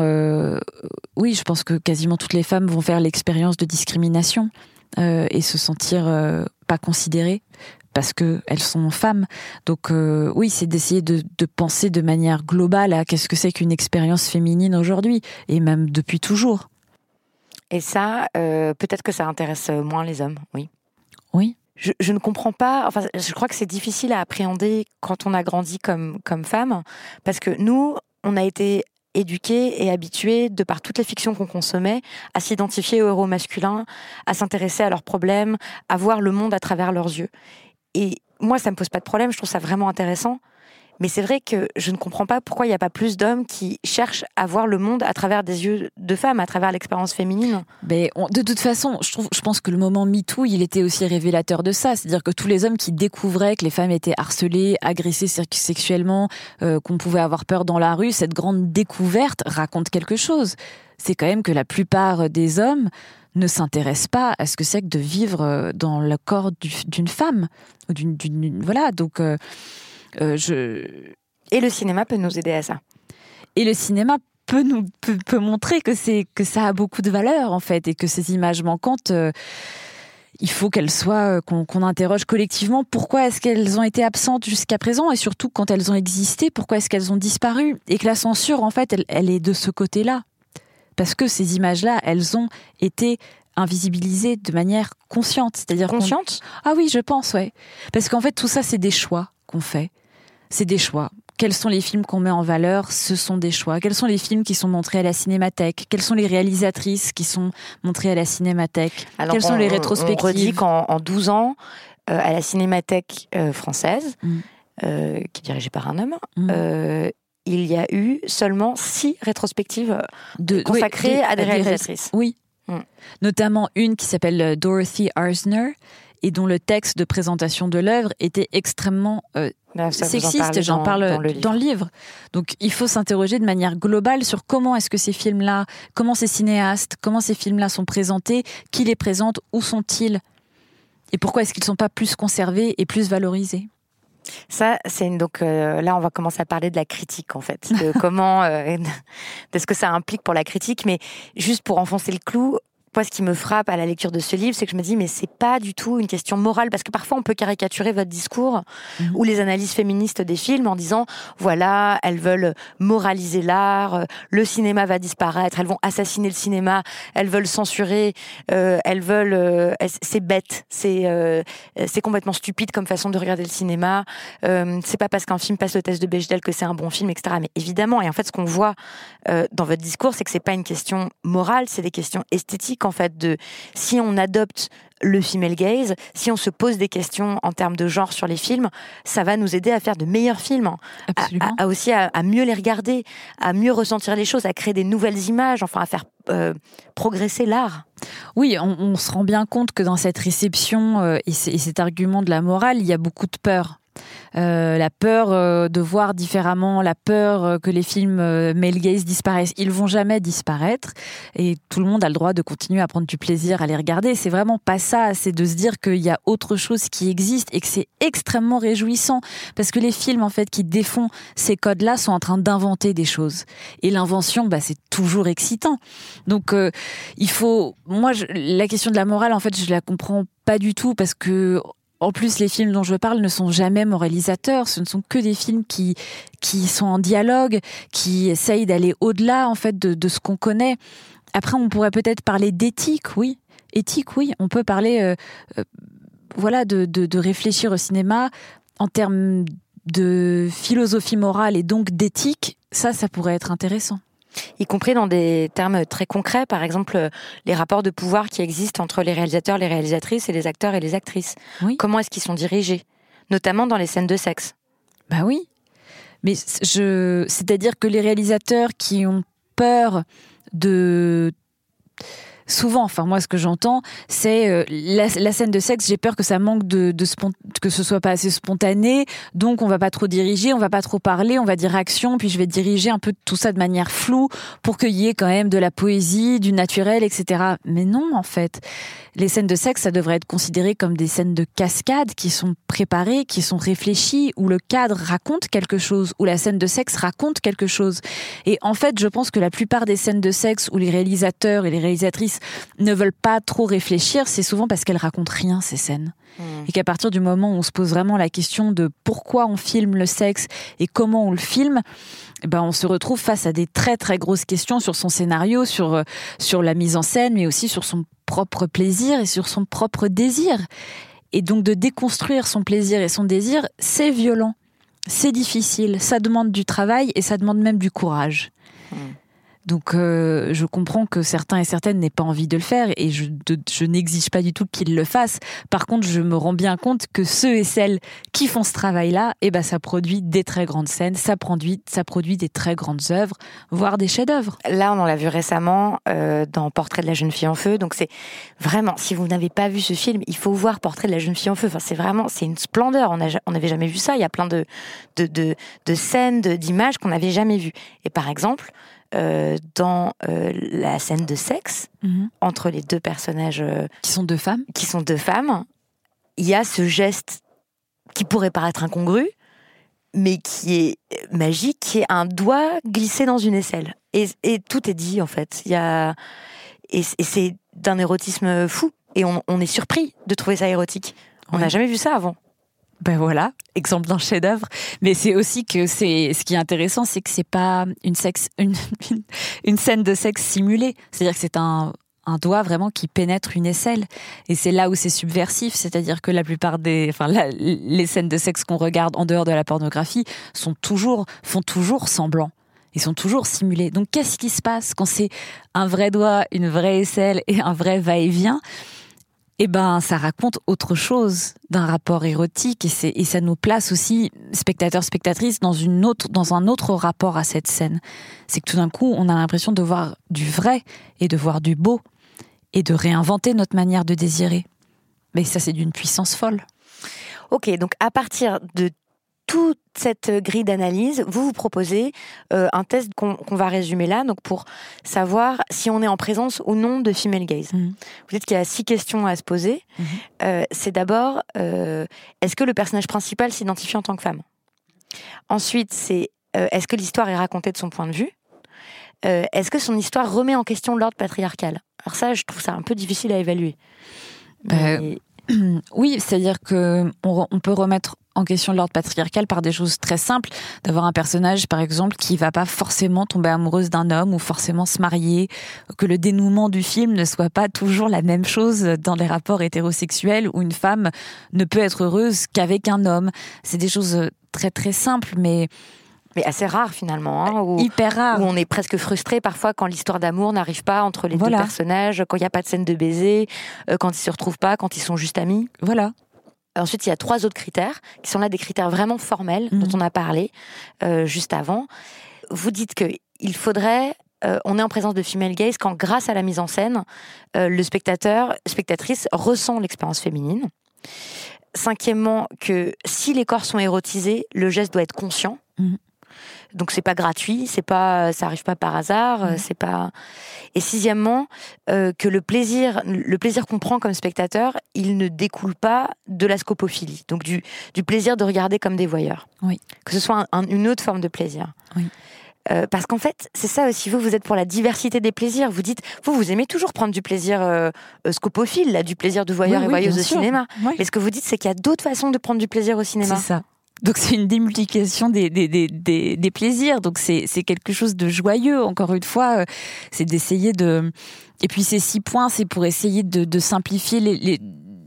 oui, je pense que quasiment toutes les femmes vont faire l'expérience de discrimination et se sentir pas considérées parce qu'elles sont femmes. Donc euh, oui, c'est d'essayer de, penser de manière globale à qu'est-ce que c'est qu'une expérience féminine aujourd'hui, et même depuis toujours. Et ça, euh, peut-être que ça intéresse moins les hommes, oui. Oui. Je, ne comprends pas, enfin, je crois que c'est difficile à appréhender quand on a grandi comme, comme femme, parce que nous, on a été éduqués et habitués, de par toutes les fictions qu'on consommait, à s'identifier aux héros masculins, à s'intéresser à leurs problèmes, à voir le monde à travers leurs yeux. Et moi, ça me pose pas de problème, je trouve ça vraiment intéressant. Mais c'est vrai que je ne comprends pas pourquoi il n'y a pas plus d'hommes qui cherchent à voir le monde à travers des yeux de femmes, à travers l'expérience féminine. Mais de toute façon, je, trouve, je pense que le moment MeToo, il était aussi révélateur de ça. C'est-à-dire que tous les hommes qui découvraient que les femmes étaient harcelées, agressées sexuellement, euh, qu'on pouvait avoir peur dans la rue, cette grande découverte raconte quelque chose. C'est quand même que la plupart des hommes ne s'intéresse pas à ce que c'est que de vivre euh, dans le corps d'une femme voilà donc euh, je et le cinéma peut nous aider à ça et le cinéma peut nous peut, montrer que c'est que ça a beaucoup de valeur en fait et que ces images manquantes il faut qu'elles soient qu'on interroge collectivement pourquoi est-ce qu'elles ont été absentes jusqu'à présent et surtout quand elles ont existé pourquoi est-ce qu'elles ont disparu et que la censure en fait elle est de ce côté-là? Parce que ces images-là, elles ont été invisibilisées de manière consciente, c'est-à-dire consciente? Ah oui, je pense, ouais. Parce qu'en fait, tout ça, c'est des choix qu'on fait. C'est des choix. Quels sont les films qu'on met en valeur? Ce sont des choix. Quels sont les films qui sont montrés à la cinémathèque? Quelles sont les réalisatrices qui sont montrées à la cinémathèque? Quelles sont les rétrospectives On redit qu'en 12 ans, euh, à la cinémathèque euh, française, mm. euh, qui est dirigée par un homme, mm il y a eu seulement six rétrospectives de, consacrées à des réalisatrices. Oui. Mm. Notamment une qui s'appelle Dorothy Arzner et dont le texte de présentation de l'œuvre était extrêmement euh, sexiste. J'en parle dans, le livre. Donc il faut s'interroger de manière globale sur comment est-ce que ces films-là, comment ces cinéastes, comment ces films-là sont présentés, qui les présente, où sont-ils et pourquoi est-ce qu'ils ne sont pas plus conservés et plus valorisés? Ça, c'est donc euh, là, on va commencer à parler de la critique en fait, de comment, euh, de ce que ça implique pour la critique. Mais juste pour enfoncer le clou, moi, ce qui me frappe à la lecture de ce livre, c'est que je me dis, mais c'est pas du tout une question morale, parce que parfois on peut caricaturer votre discours mhm. ou les analyses féministes des films en disant, voilà, elles veulent moraliser l'art, le cinéma va disparaître, elles vont assassiner le cinéma, elles veulent censurer, euh, elles veulent, euh, c'est bête, c'est euh, c'est complètement stupide comme façon de regarder le cinéma. c'est pas parce qu'un film passe le test de Bechdel que c'est un bon film, etc. Mais évidemment, et en fait, ce qu'on voit dans votre discours, c'est que c'est pas une question morale, c'est des questions esthétiques en fait de si on adopte le female gaze, si on se pose des questions en termes de genre sur les films, ça va nous aider à faire de meilleurs films, à, aussi à, mieux les regarder, à mieux ressentir les choses, à créer des nouvelles images, enfin à faire euh, progresser l'art. Oui, on, se rend bien compte que dans cette réception euh, et, et cet argument de la morale, il y a beaucoup de peur. Euh, la peur euh, de voir différemment, la peur euh, que les films male gaze disparaissent. Ils vont jamais disparaître et tout le monde a le droit de continuer à prendre du plaisir à les regarder. C'est vraiment pas ça, c'est de se dire qu'il y a autre chose qui existe et que c'est extrêmement réjouissant parce que les films en fait qui défont ces codes-là sont en train d'inventer des choses et l'invention, bah, c'est toujours excitant. Donc il faut, moi, la question de la morale en fait, je la comprends pas du tout parce que en plus, les films dont je parle ne sont jamais moralisateurs. Ce ne sont que des films qui qui sont en dialogue, qui essayent d'aller au-delà en fait de, ce qu'on connaît. Après, on pourrait peut-être parler d'éthique, oui. Éthique, oui. On peut parler, euh, euh, voilà, de, de, réfléchir au cinéma en termes de philosophie morale et donc d'éthique. Ça, ça pourrait être intéressant y compris dans des termes très concrets, par exemple les rapports de pouvoir qui existent entre les réalisateurs, les réalisatrices et les acteurs et les actrices. Comment est-ce qu'ils sont dirigés, notamment dans les scènes de sexe? Bah oui, mais je, c'est-à-dire que les réalisateurs qui ont peur de souvent, enfin moi ce que j'entends, c'est euh, la, scène de sexe, j'ai peur que ça manque de, de que ce soit pas assez spontané, donc on va pas trop diriger, on va pas trop parler, on va dire action, puis je vais diriger un peu tout ça de manière floue pour qu'il y ait quand même de la poésie, du naturel, etc. Mais non, en fait, les scènes de sexe, ça devrait être considéré comme des scènes de cascade qui sont préparées, qui sont réfléchies, où le cadre raconte quelque chose, où la scène de sexe raconte quelque chose. Et en fait, je pense que la plupart des scènes de sexe où les réalisateurs et les réalisatrices ne veulent pas trop réfléchir, c'est souvent parce qu'elles racontent rien, ces scènes. Hmm. Et qu'à partir du moment où on se pose vraiment la question de pourquoi on filme le sexe et comment on le filme, eh ben on se retrouve face à des très très grosses questions sur son scénario, sur, euh, sur la mise en scène, mais aussi sur son propre plaisir et sur son propre désir. Et donc de déconstruire son plaisir et son désir, c'est violent, c'est difficile, ça demande du travail et ça demande même du courage. Hmm. Donc euh, je comprends que certains et certaines n'aient pas envie de le faire et je, je n'exige pas du tout qu'ils le fassent. Par contre, je me rends bien compte que ceux et celles qui font ce travail-là, eh ben ça produit des très grandes scènes, ça produit, ça produit des très grandes œuvres, voire des chefs-d'œuvre. Là, on l'a vu récemment euh, dans Portrait de la jeune fille en feu. Donc c'est vraiment, si vous n'avez pas vu ce film, il faut voir Portrait de la jeune fille en feu. Enfin, c'est vraiment, c'est une splendeur. On n'avait jamais vu ça. Il y a plein de de, de, de scènes, d'images qu'on n'avait jamais vues. Et par exemple, euh, dans euh, la scène de sexe mhm. entre les deux personnages euh, qui sont deux femmes. Qui sont deux femmes. Il y a ce geste qui pourrait paraître incongru, mais qui est magique, qui est un doigt glissé dans une aisselle. Et, tout est dit en fait. Il y a et, c'est d'un érotisme fou. Et on, on, est surpris de trouver ça érotique. On n'a jamais vu ça avant ben voilà, exemple d'un chef-d'œuvre. Mais c'est aussi que c'est ce qui est intéressant, c'est que c'est pas une scène de sexe simulée. C'est-à-dire que c'est un, un doigt vraiment qui pénètre une aisselle. Et c'est là où c'est subversif, c'est-à-dire que la plupart des, enfin, les scènes de sexe qu'on regarde en dehors de la pornographie sont toujours, font toujours semblant. Ils sont toujours simulés. Donc qu'est-ce qui se passe quand c'est un vrai doigt, une vraie aisselle et un vrai va-et-vient? Eh ben, ça raconte autre chose d'un rapport érotique et, et ça nous place aussi, spectateurs, spectatrices, dans, dans un autre rapport à cette scène. C'est que tout d'un coup, on a l'impression de voir du vrai et de voir du beau et de réinventer notre manière de désirer. Mais ça, c'est d'une puissance folle. Ok, donc à partir de toute cette grille d'analyse, vous vous proposez euh, un test qu'on va résumer là, donc pour savoir si on est en présence ou non de female gaze. Mhm. Vous dites qu'il y a six questions à se poser. Mhm. Euh, c'est d'abord, euh, est-ce que le personnage principal s'identifie en tant que femme? Ensuite, c'est est-ce que l'histoire est racontée de son point de vue? Est-ce que son histoire remet en question l'ordre patriarcal? Alors ça, je trouve ça un peu difficile à évaluer. Oui, c'est-à-dire que on peut remettre en question de l'ordre patriarcal par des choses très simples, d'avoir un personnage par exemple qui va pas forcément tomber amoureuse d'un homme ou forcément se marier, que le dénouement du film ne soit pas toujours la même chose dans les rapports hétérosexuels où une femme ne peut être heureuse qu'avec un homme. C'est des choses très très simples mais mais assez rares finalement, hein, où, hyper rare. Où on est presque frustré parfois quand l'histoire d'amour n'arrive pas entre les deux personnages, quand il n'y a pas de scène de baiser, euh, quand ils se retrouvent pas, quand ils sont juste amis. Voilà. Ensuite, il y a trois autres critères qui sont là des critères vraiment formels dont mhm. on a parlé euh, juste avant. Vous dites que il faudrait euh, on est en présence de female gaze quand, grâce à la mise en scène, euh, le spectateur, spectatrice ressent l'expérience féminine. Cinquièmement, que si les corps sont érotisés, le geste doit être conscient. Mhm. Donc c'est pas gratuit, c'est pas, ça arrive pas par hasard, mmh. c'est pas. Et sixièmement, euh, que le plaisir, le plaisir qu'on prend comme spectateur, il ne découle pas de la scopophilie, donc du, du plaisir de regarder comme des voyeurs. Oui. Que ce soit une autre forme de plaisir. Oui. Euh, parce qu'en fait, c'est ça aussi. Vous, vous êtes pour la diversité des plaisirs. Vous dites, vous, vous aimez toujours prendre du plaisir euh, scopophile, là, du plaisir de voyeur et voyeuse au cinéma. Mais ce que vous dites, c'est qu'il y a d'autres façons de prendre du plaisir au cinéma. C'est ça. Donc c'est une démultiplication des, plaisirs. Donc c'est quelque chose de joyeux. Encore une fois, euh, c'est d'essayer de. Et puis ces six points, c'est pour essayer de, simplifier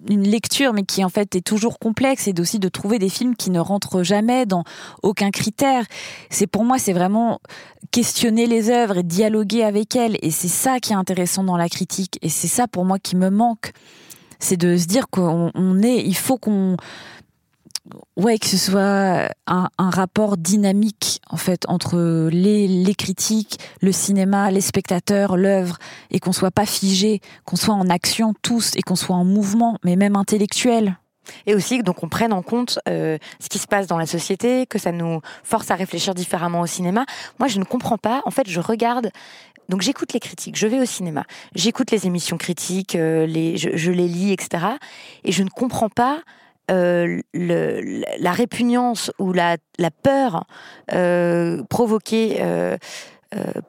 une lecture, mais qui en fait est toujours complexe, et aussi de trouver des films qui ne rentrent jamais dans aucun critère. C'est pour moi, c'est vraiment questionner les œuvres et dialoguer avec elles. Et c'est ça qui est intéressant dans la critique. Et c'est ça pour moi qui me manque. C'est de se dire qu'on est, il faut qu'on Ouais, que ce soit un, rapport dynamique en fait entre les, les critiques, le cinéma, les spectateurs, l'œuvre, et qu'on soit pas figé, qu'on soit en action tous et qu'on soit en mouvement, mais même intellectuel. Et aussi donc on prenne en compte euh, ce qui se passe dans la société, que ça nous force à réfléchir différemment au cinéma. Moi, je ne comprends pas. En fait, je regarde donc j'écoute les critiques, je vais au cinéma, j'écoute les émissions critiques, euh, les, je, je, les lis, etc. Et je ne comprends pas euh, la répugnance ou la, peur euh, provoquée euh,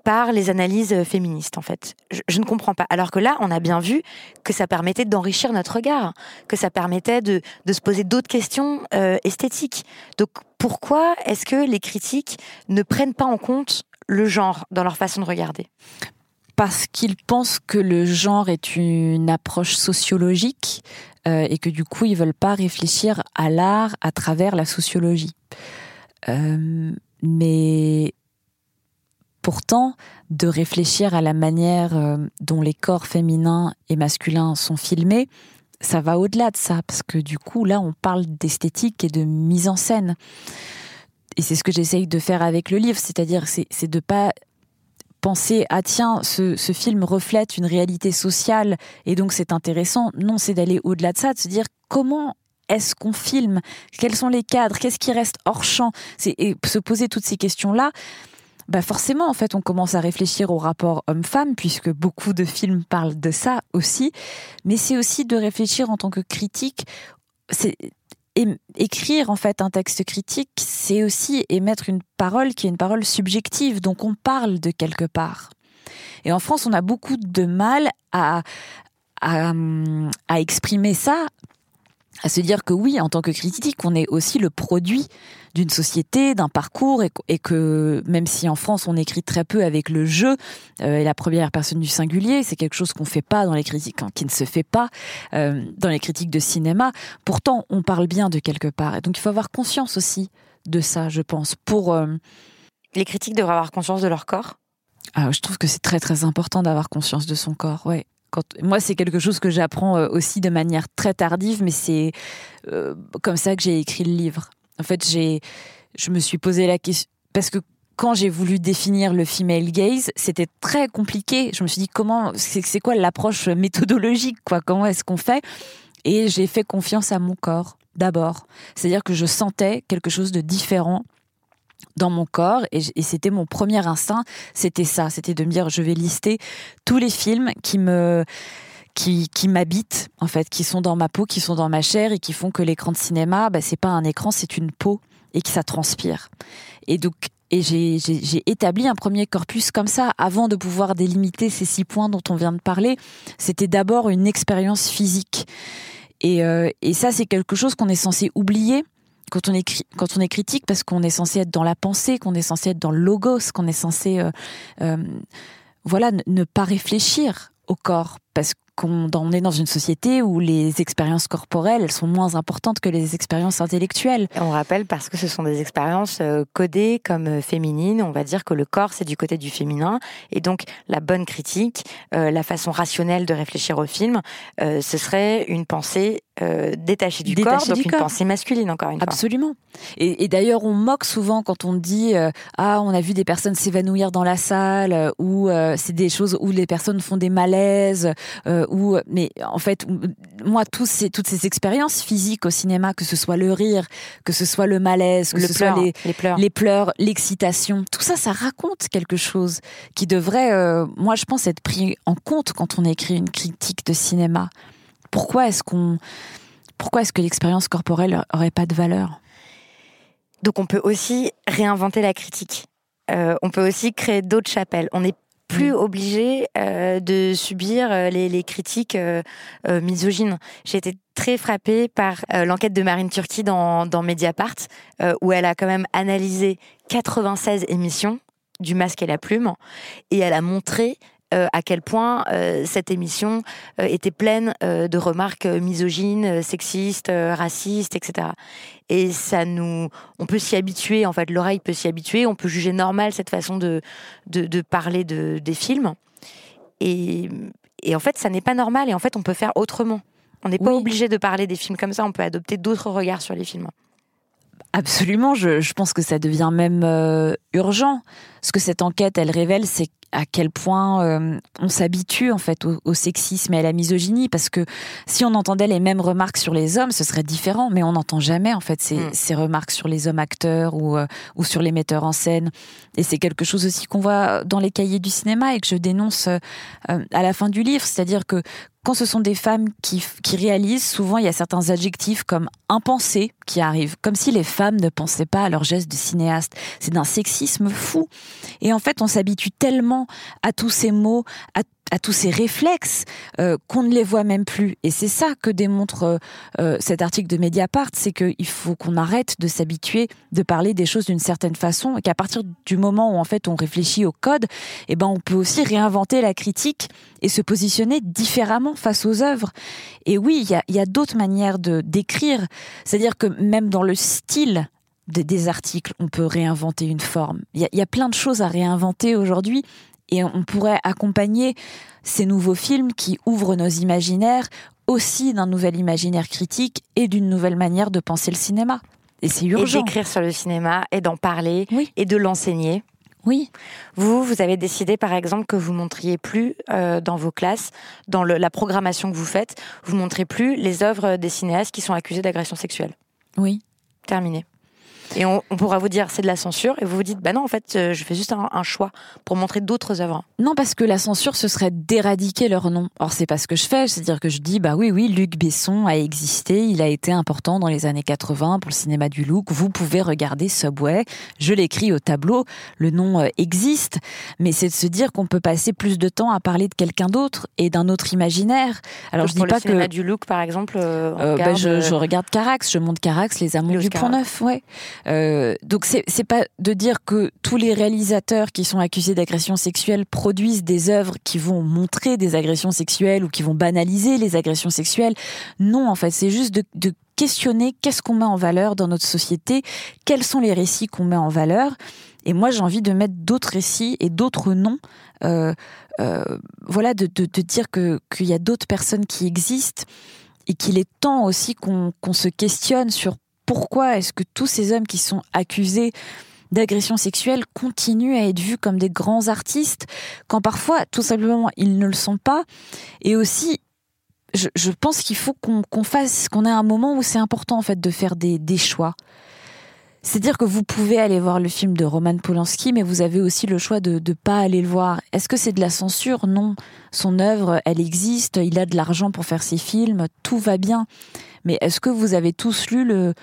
par les analyses féministes, en fait. Je, ne comprends pas. Alors que là, on a bien vu que ça permettait d'enrichir notre regard, que ça permettait de se poser d'autres questions esthétiques. Donc pourquoi est-ce que les critiques ne prennent pas en compte le genre dans leur façon de regarder? Parce qu'ils pensent que le genre est une approche sociologique euh, et que du coup ils veulent pas réfléchir à l'art à travers la sociologie. Euh, mais pourtant, de réfléchir à la manière euh, dont les corps féminins et masculins sont filmés, ça va au-delà de ça, parce que du coup, là, on parle d'esthétique et de mise en scène. Et c'est ce que j'essaye de faire avec le livre, c'est-à-dire c'est de pas penser ah tiens ce, film reflète une réalité sociale et donc c'est intéressant. Non, c'est d'aller au-delà de ça, de se dire comment est-ce qu'on filme? Quels sont les cadres? Qu'est-ce qui reste hors champ? Et se poser toutes ces questions-là. Bah forcément, en fait, on commence à réfléchir au rapport homme-femme, puisque beaucoup de films parlent de ça aussi. Mais c'est aussi de réfléchir en tant que critique. Écrire en fait un texte critique, c'est aussi émettre une parole qui est une parole subjective, donc on parle de quelque part. Et en France, on a beaucoup de mal à, à, à exprimer ça à se dire que oui, en tant que critique, on est aussi le produit d'une société, d'un parcours, et, que même si en France on écrit très peu avec le jeu euh, et la première personne du singulier, c'est quelque chose qu'on fait pas dans les critiques, hein, qui ne se fait pas euh, dans les critiques de cinéma. Pourtant, on parle bien de quelque part, et donc il faut avoir conscience aussi de ça, je pense. Pour euh, les critiques devraient avoir conscience de leur corps? Ah, je trouve que c'est très très important d'avoir conscience de son corps, ouais moi, c'est quelque chose que j'apprends euh, aussi de manière très tardive, mais c'est euh, comme ça que j'ai écrit le livre. En fait, je me suis posé la question parce que quand j'ai voulu définir le female gaze, c'était très compliqué. Je me suis dit comment, c'est quoi l'approche méthodologique, quoi? Comment est-ce qu'on fait? Et j'ai fait confiance à mon corps d'abord. C'est-à-dire que je sentais quelque chose de différent dans mon corps et, c'était mon premier instinct, c'était ça, c'était de me dire je vais lister tous les films qui me qui, qui m'habitent en fait, qui sont dans ma peau, qui sont dans ma chair et qui font que l'écran de cinéma, bah, c'est pas un écran, c'est une peau et que ça transpire. Et donc et j'ai établi un premier corpus comme ça avant de pouvoir délimiter ces six points dont on vient de parler. C'était d'abord une expérience physique. Et, euh, et ça, c'est quelque chose qu'on est censé oublier quand on est quand on est critique parce qu'on est censé être dans la pensée, qu'on est censé être dans le logos, qu'on est censé euh, euh, voilà ne pas réfléchir au corps parce qu'on est dans une société où les expériences corporelles elles sont moins importantes que les expériences intellectuelles. on rappelle parce que ce sont des expériences euh, codées comme féminines, on va dire que le corps c'est du côté du féminin et donc la bonne critique, la façon rationnelle de réfléchir au film, ce serait une pensée euh, détaché du corps, donc une pensée masculine encore une fois. Absolument. Et, d'ailleurs, on moque souvent quand on dit euh, ah on a vu des personnes s'évanouir dans la salle euh, ou c'est des choses où les personnes font des malaises ou mais en fait moi tous ces, toutes ces expériences physiques au cinéma, que ce soit le rire, que ce soit le malaise, que ce soit les, les pleurs, les pleurs, l'excitation, tout ça, ça raconte quelque chose qui devrait, moi je pense, être pris en compte quand on écrit une critique de cinéma. Pourquoi est-ce qu'on, pourquoi est-ce que l'expérience corporelle aurait pas de valeur? Donc on peut aussi réinventer la critique. Euh, on peut aussi créer d'autres chapelles. On n'est plus obligé euh, de subir euh, les, critiques misogynes. J'ai été très frappée par l'enquête de Marine Turki dans, dans Mediapart, où elle a quand même analysé 96 émissions du masque et la plume, et elle a montré euh, à quel point euh, cette émission euh, était pleine de remarques misogynes, sexistes, racistes, etc. Et ça nous, on peut s'y habituer. En fait, l'oreille peut s'y habituer. On peut juger normal cette façon de de, de parler de, des films. Et, et en fait, ça n'est pas normal. Et en fait, on peut faire autrement. On n'est pas obligé de parler des films comme ça. On peut adopter d'autres regards sur les films. Absolument, je, je, pense que ça devient même euh, urgent. Ce que cette enquête, elle révèle, c'est à quel point euh, on s'habitue en fait au, sexisme et à la misogynie parce que si on entendait les mêmes remarques sur les hommes ce serait différent mais on n'entend jamais en fait ces, mm. ces, remarques sur les hommes acteurs ou, euh, ou sur les metteurs en scène et c'est quelque chose aussi qu'on voit dans les cahiers du cinéma et que je dénonce à la fin du livre c'est-à-dire que quand ce sont des femmes qui, qui, réalisent, souvent il y a certains adjectifs comme impensé qui arrivent, comme si les femmes ne pensaient pas à leurs gestes de cinéaste. C'est d'un sexisme fou. Et en fait, on s'habitue tellement à tous ces mots, à à tous ces réflexes euh, qu'on ne les voit même plus. Et c'est ça que démontre euh, euh, cet article de Mediapart, c'est qu'il faut qu'on arrête de s'habituer de parler des choses d'une certaine façon et qu'à partir du moment où en fait on réfléchit au code, eh ben on peut aussi réinventer la critique et se positionner différemment face aux œuvres. Et oui, il y a, d'autres manières de d'écrire, c'est-à-dire que même dans le style des, articles, on peut réinventer une forme. Il y a plein de choses à réinventer aujourd'hui et on pourrait accompagner ces nouveaux films qui ouvrent nos imaginaires aussi d'un nouvel imaginaire critique et d'une nouvelle manière de penser le cinéma. Et c'est urgent. Et d'écrire sur le cinéma et d'en parler et de l'enseigner. Oui. Vous, vous avez décidé, par exemple, que vous montriez plus euh, dans vos classes, dans la programmation que vous faites, vous montrez plus les œuvres des cinéastes qui sont accusés d'agression sexuelle. Oui. Terminé. Et on, pourra vous dire c'est de la censure, et vous vous dites bah non, en fait, euh, je fais juste un, choix pour montrer d'autres œuvres. Non, parce que la censure, ce serait d'éradiquer leur nom. Or, c'est pas ce que je fais, c'est-à-dire que je dis bah oui, oui, Luc Besson a existé, il a été important dans les années 80 pour le cinéma du look. Vous pouvez regarder Subway, je l'écris au tableau, le nom euh, existe, mais c'est de se dire qu'on peut passer plus de temps à parler de quelqu'un d'autre et d'un autre imaginaire. Alors, je dis pas le cinéma du look, par exemple. Euh, bah, je, je, regarde Carax, je monte Carax, les Amours du Pont Neuf, ouais. Euh, donc c'est pas de dire que tous les réalisateurs qui sont accusés d'agression sexuelle produisent des œuvres qui vont montrer des agressions sexuelles ou qui vont banaliser les agressions sexuelles. Non, en fait, c'est juste de, de questionner qu'est-ce qu'on met en valeur dans notre société, quels sont les récits qu'on met en valeur. Et moi, j'ai envie de mettre d'autres récits et d'autres noms. Euh, euh, voilà, de, de, de dire qu'il y a d'autres personnes qui existent et qu'il est temps aussi qu'on qu'on se questionne sur pourquoi est-ce que tous ces hommes qui sont accusés d'agression sexuelle continuent à être vus comme des grands artistes quand parfois tout simplement ils ne le sont pas? Et aussi je, pense qu'il faut qu'on fasse qu'on ait un moment où c'est important en fait de faire des, des choix c'est-à-dire que vous pouvez aller voir le film de Roman Polanski, mais vous avez aussi le choix de ne pas aller le voir. Est-ce que c'est de la censure? Non. Son œuvre, elle existe, il a de l'argent pour faire ses films, tout va bien. Mais est-ce que vous avez tous lu le,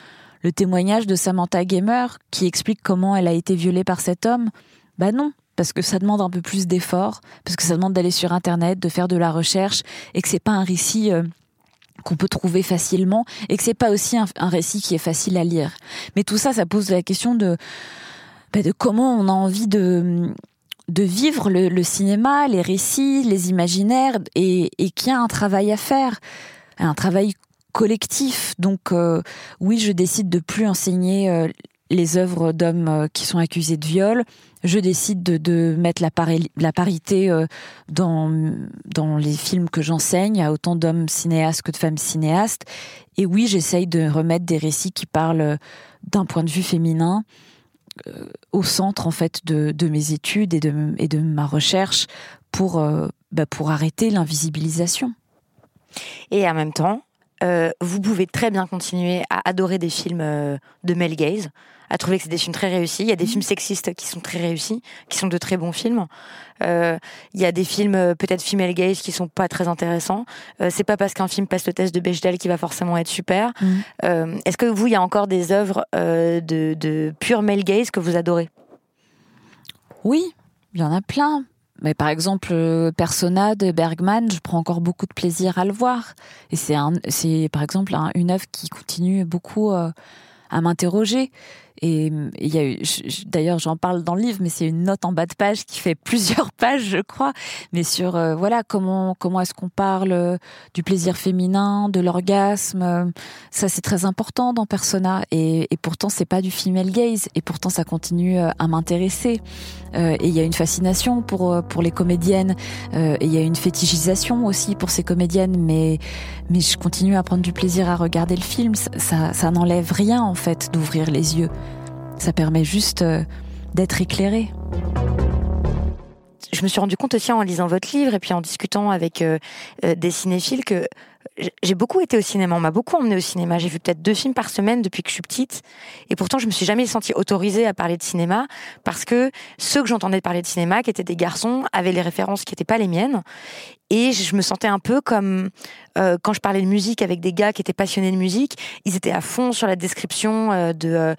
le témoignage de Samantha Gamer qui explique comment elle a été violée par cet homme? Bah non, parce que ça demande un peu plus d'efforts, parce que ça demande d'aller sur Internet, de faire de la recherche, et que c'est pas un récit euh, qu'on peut trouver facilement, et que c'est pas aussi un, récit qui est facile à lire. Mais tout ça, ça pose la question de, bah, de comment on a envie de de vivre le, cinéma, les récits, les imaginaires, et, et qu'il y a un travail à faire, un travail collectif. Donc euh, oui, je décide de plus enseigner euh, les œuvres d'hommes euh, qui sont accusés de viol. Je décide de, mettre la, parité dans, dans les films que j'enseigne, à autant d'hommes cinéastes que de femmes cinéastes. Et oui, j'essaye de remettre des récits qui parlent d'un point de vue féminin au centre en fait de, mes études et de, et de ma recherche pour, bah, pour arrêter l'invisibilisation. Et en même temps, euh, vous pouvez très bien continuer à adorer des films euh, de Mel Gaze, à trouver que c'est des films très réussis. Il y a des mhm. films sexistes qui sont très réussis, qui sont de très bons films. Euh, il y a des films peut-être female gaze qui sont pas très intéressants. c'est pas parce qu'un film passe le test de Bechdel qu'il va forcément être super. Mhm. Est-ce que vous, il y a encore des œuvres de, de pure male gaze que vous adorez? Oui, il y en a plein. Mais par exemple, euh, Persona de Bergman, je prends encore beaucoup de plaisir à le voir. Et c'est par exemple une œuvre qui continue beaucoup euh, à m'interroger. Et il y a eu, d'ailleurs, j'en parle dans le livre, mais c'est une note en bas de page qui fait plusieurs pages, je crois, mais sur euh, voilà comment comment est-ce qu'on parle euh, du plaisir féminin, de l'orgasme. Ça, c'est très important dans Persona, et, et pourtant c'est pas du female gaze, et pourtant ça continue euh, à m'intéresser. et il y a une fascination pour pour les comédiennes, et il y a une fétichisation aussi pour ces comédiennes, mais mais je continue à prendre du plaisir à regarder le film. Ça, ça n'enlève rien en fait d'ouvrir les yeux. Ça permet juste euh, d'être éclairé. Je me suis rendu compte aussi en lisant votre livre et puis en discutant avec euh, euh, des cinéphiles que j'ai beaucoup été au cinéma, on m'a beaucoup emmené au cinéma. J'ai vu peut-être deux films par semaine depuis que je suis petite. Et pourtant, je me suis jamais sentie autorisée à parler de cinéma parce que ceux que j'entendais parler de cinéma, qui étaient des garçons, avaient les références qui n'étaient pas les miennes. Et je me sentais un peu comme euh, quand je parlais de musique avec des gars qui étaient passionnés de musique, ils étaient à fond sur la description euh, de euh,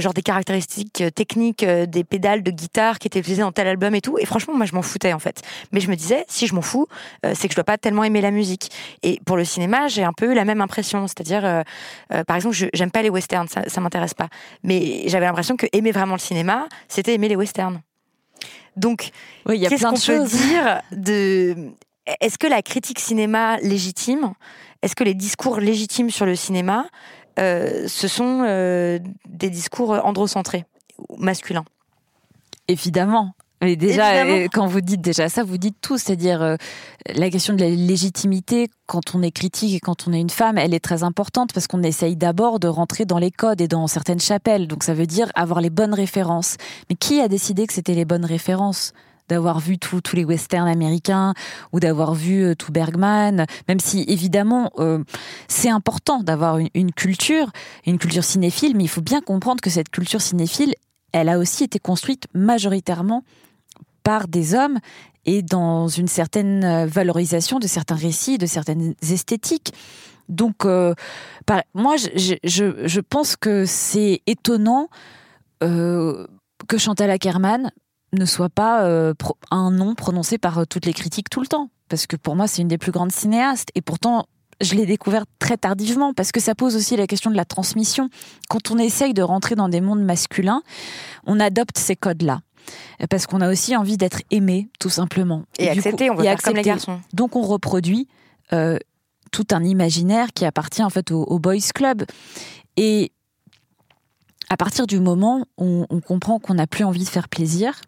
genre des caractéristiques techniques des pédales de guitare qui étaient utilisées dans tel album et tout. Et franchement, moi, je m'en foutais en fait. Mais je me disais, si je m'en fous, c'est que je dois pas tellement aimer la musique. Et pour le cinéma, j'ai un peu eu la même impression. C'est-à-dire, par exemple, j'aime pas les westerns, ça, ça m'intéresse pas. Mais j'avais l'impression que aimer vraiment le cinéma, c'était aimer les westerns. Donc, qu'est-ce qu'on peut dire de est-ce que la critique cinéma légitime, est-ce que les discours légitimes sur le cinéma, euh, ce sont euh, des discours androcentrés, masculins? Évidemment. Mais déjà, euh, quand vous dites déjà ça, vous dites tout. C'est-à-dire, la question de la légitimité, quand on est critique et quand on est une femme, elle est très importante parce qu'on essaye d'abord de rentrer dans les codes et dans certaines chapelles. Donc ça veut dire avoir les bonnes références. Mais qui a décidé que c'était les bonnes références? D'avoir vu tous les westerns américains ou d'avoir vu euh, tout Bergman, même si évidemment euh, c'est important d'avoir une, culture, une culture cinéphile, mais il faut bien comprendre que cette culture cinéphile, elle a aussi été construite majoritairement par des hommes et dans une certaine euh, valorisation de certains récits, de certaines esthétiques. Donc, moi, je, je, pense que c'est étonnant que Chantal Ackerman ne soit pas euh, un nom prononcé par euh, toutes les critiques tout le temps. Parce que pour moi, c'est une des plus grandes cinéastes. Et pourtant, je l'ai découvert très tardivement parce que ça pose aussi la question de la transmission. Quand on essaye de rentrer dans des mondes masculins, on adopte ces codes-là. Parce qu'on a aussi envie d'être aimé, tout simplement. Et, accepté, on veut faire comme les garçons. Donc on reproduit euh, tout un imaginaire qui appartient en fait au, au Boys Club. Et à partir du moment où on comprend qu'on n'a plus envie de faire plaisir,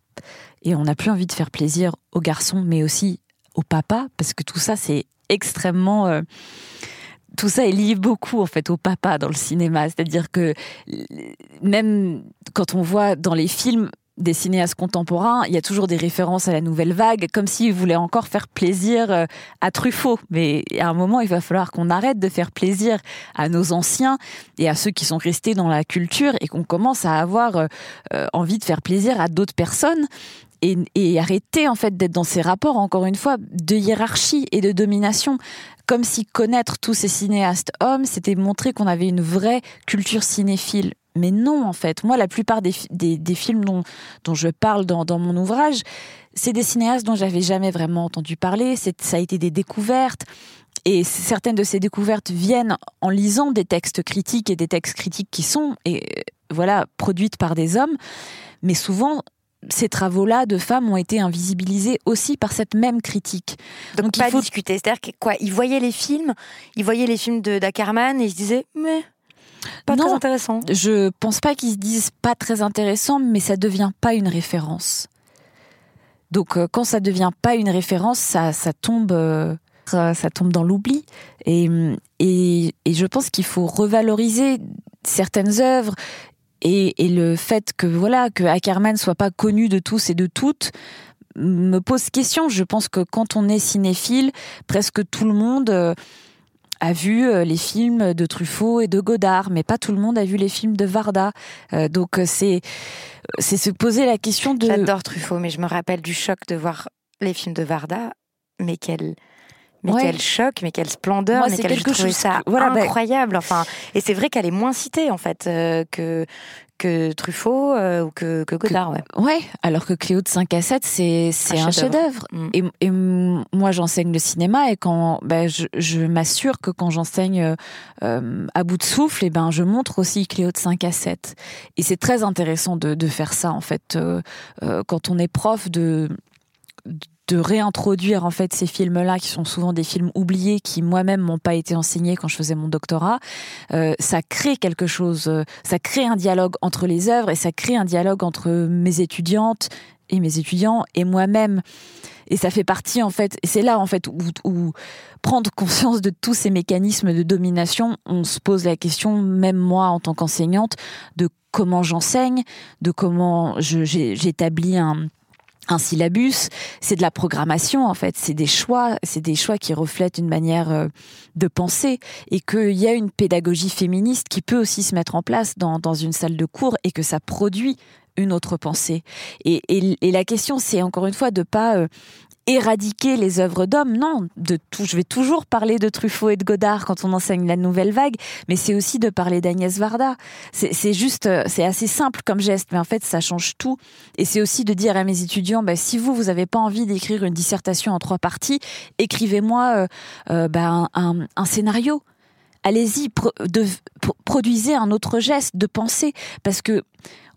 et on n'a plus envie de faire plaisir aux garçons, mais aussi au papa, parce que tout ça, c'est extrêmement... Euh, tout ça est lié beaucoup en fait au papa dans le cinéma, c'est-à-dire que même quand on voit dans les films des cinéastes contemporains, il y a toujours des références à la nouvelle vague, comme s'ils voulaient encore faire plaisir euh, à Truffaut. Mais à un moment, il va falloir qu'on arrête de faire plaisir à nos anciens et à ceux qui sont restés dans la culture et qu'on commence à avoir euh, euh, envie de faire plaisir à d'autres personnes. Et, et, arrêter en fait d'être dans ces rapports encore une fois de hiérarchie et de domination comme si connaître tous ces cinéastes hommes c'était montrer qu'on avait une vraie culture cinéphile mais non, en fait. Moi, la plupart des, des, films dont, dont, je parle dans, dans mon ouvrage, c'est des cinéastes dont j'avais jamais vraiment entendu parler. Ça a été des découvertes. Et certaines de ces découvertes viennent en lisant des textes critiques et des textes critiques qui sont, et, voilà, produites par des hommes. Mais souvent, ces travaux-là de femmes ont été invisibilisés aussi par cette même critique. Donc, pas il faut discuter. C'est-à-dire quoi Ils voyaient les films, ils voyaient les films de d'Ackerman et ils se disaient mais pas très intéressant. Je pense pas qu'ils se disent pas très intéressant, mais ça devient pas une référence. Donc euh, quand ça devient pas une référence, ça, ça tombe, euh, ça tombe dans l'oubli. Et, et, et, je pense qu'il faut revaloriser certaines œuvres et, et, le fait que voilà que Ackerman soit pas connu de tous et de toutes me pose question. Je pense que quand on est cinéphile, presque tout le monde euh, a vu euh, les films de Truffaut et de Godard, mais pas tout le monde a vu les films de Varda. Euh, donc euh, c'est c'est se poser la question de. J'adore Truffaut, mais je me rappelle du choc de voir les films de Varda. Mais quel mais quel choc, mais quelle splendeur, mais quel je trouvais ça voilà, ben incroyable. Enfin, et c'est vrai qu'elle est moins citée en fait que que Truffaut euh, ou que, que Godard, ouais. Ouais, alors que Cléo de 5 à 7, c'est, c'est un, chef-d'œuvre. Mm. Et, et, moi, j'enseigne le cinéma et quand ben, je, je m'assure que quand j'enseigne euh, à bout de souffle, et ben, je montre aussi Cléo de 5 à 7. Et c'est très intéressant de, de faire ça, en fait, euh, euh quand on est prof, de de réintroduire en fait ces films-là qui sont souvent des films oubliés qui moi-même m'ont pas été enseignés quand je faisais mon doctorat, euh, ça crée quelque chose, euh, ça crée un dialogue entre les œuvres et ça crée un dialogue entre mes étudiantes et mes étudiants et moi-même. Et ça fait partie en fait, et c'est là en fait où, où, prendre conscience de tous ces mécanismes de domination, on se pose la question, même moi en tant qu'enseignante, de comment j'enseigne, de comment j'établis un un syllabus, c'est de la programmation en fait, c'est des choix, c'est des choix qui reflètent une manière euh, de penser et qu'il y a une pédagogie féministe qui peut aussi se mettre en place dans, dans une salle de cours et que ça produit une autre pensée. Et, et, et la question, c'est encore une fois de pas euh, éradiquer les œuvres d'hommes. Non, de tout, je vais toujours parler de Truffaut et de Godard quand on enseigne la nouvelle vague, mais c'est aussi de parler d'Agnès Varda. C'est juste, euh, c'est assez simple comme geste, mais en fait, ça change tout. Et c'est aussi de dire à mes étudiants, bah, si vous, vous n'avez pas envie d'écrire une dissertation en trois parties, écrivez-moi euh, euh bah, un, un, scénario allez-y, produisez un autre geste de pensée, parce que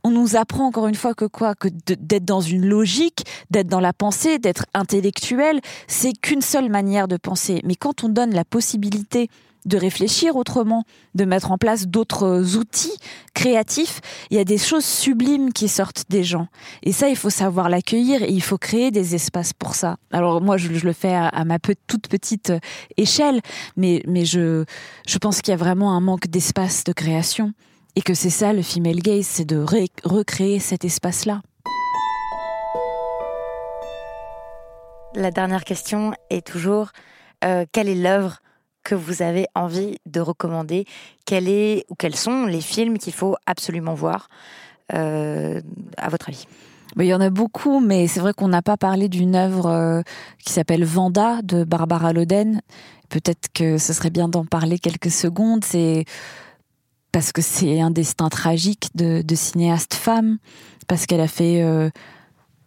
on nous apprend encore une fois que quoi Que d'être dans une logique, d'être dans la pensée, d'être intellectuel, c'est qu'une seule manière de penser. Mais quand on donne la possibilité de réfléchir autrement, de mettre en place d'autres outils créatifs, il y a des choses sublimes qui sortent des gens. Et ça, il faut savoir l'accueillir et il faut créer des espaces pour ça. Alors moi, je, le fais à, ma toute petite échelle, mais, mais je, je pense qu'il y a vraiment un manque d'espace de création. Et que c'est ça le female gaze, c'est de recréer cet espace-là. La dernière question est toujours euh, quelle est l'œuvre que vous avez envie de recommander? Quel est ou quels sont les films qu'il faut absolument voir euh, à votre avis? Il y en a beaucoup, mais c'est vrai qu'on n'a pas parlé d'une œuvre euh, qui s'appelle Vanda de Barbara Loden. Peut-être que ce serait bien d'en parler quelques secondes. C'est parce que c'est un destin tragique de, cinéaste femme, parce qu'elle a fait euh,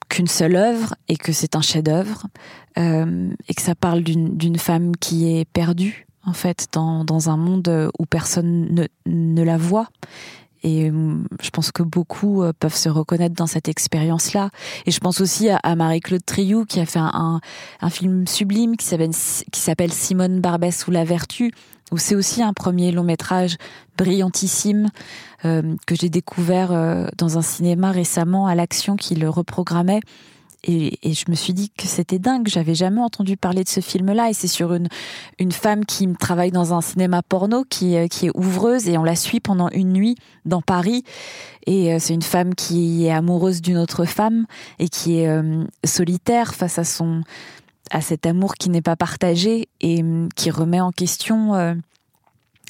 qu'une seule œuvre et que c'est un chef-d'œuvre, euh, et que ça parle d'une femme qui est perdue, en fait, dans, un monde où personne ne, ne la voit. Et euh, je pense que beaucoup peuvent se reconnaître dans cette expérience-là. Et je pense aussi à, Marie-Claude Triou qui a fait un, un film sublime qui s'appelle Simone Barbès ou la vertu, où c'est aussi un premier long métrage brillantissime euh, que j'ai découvert euh, dans un cinéma récemment à l'action qui le reprogrammait. Et, et, je me suis dit que c'était dingue, j'avais jamais entendu parler de ce film-là. Et c'est sur une, une femme qui travaille dans un cinéma porno, qui, euh, qui est ouvreuse, et on la suit pendant une nuit dans Paris. Et c'est une femme qui est amoureuse d'une autre femme et qui est solitaire face à son, à cet amour qui n'est pas partagé et hum, qui remet en question euh,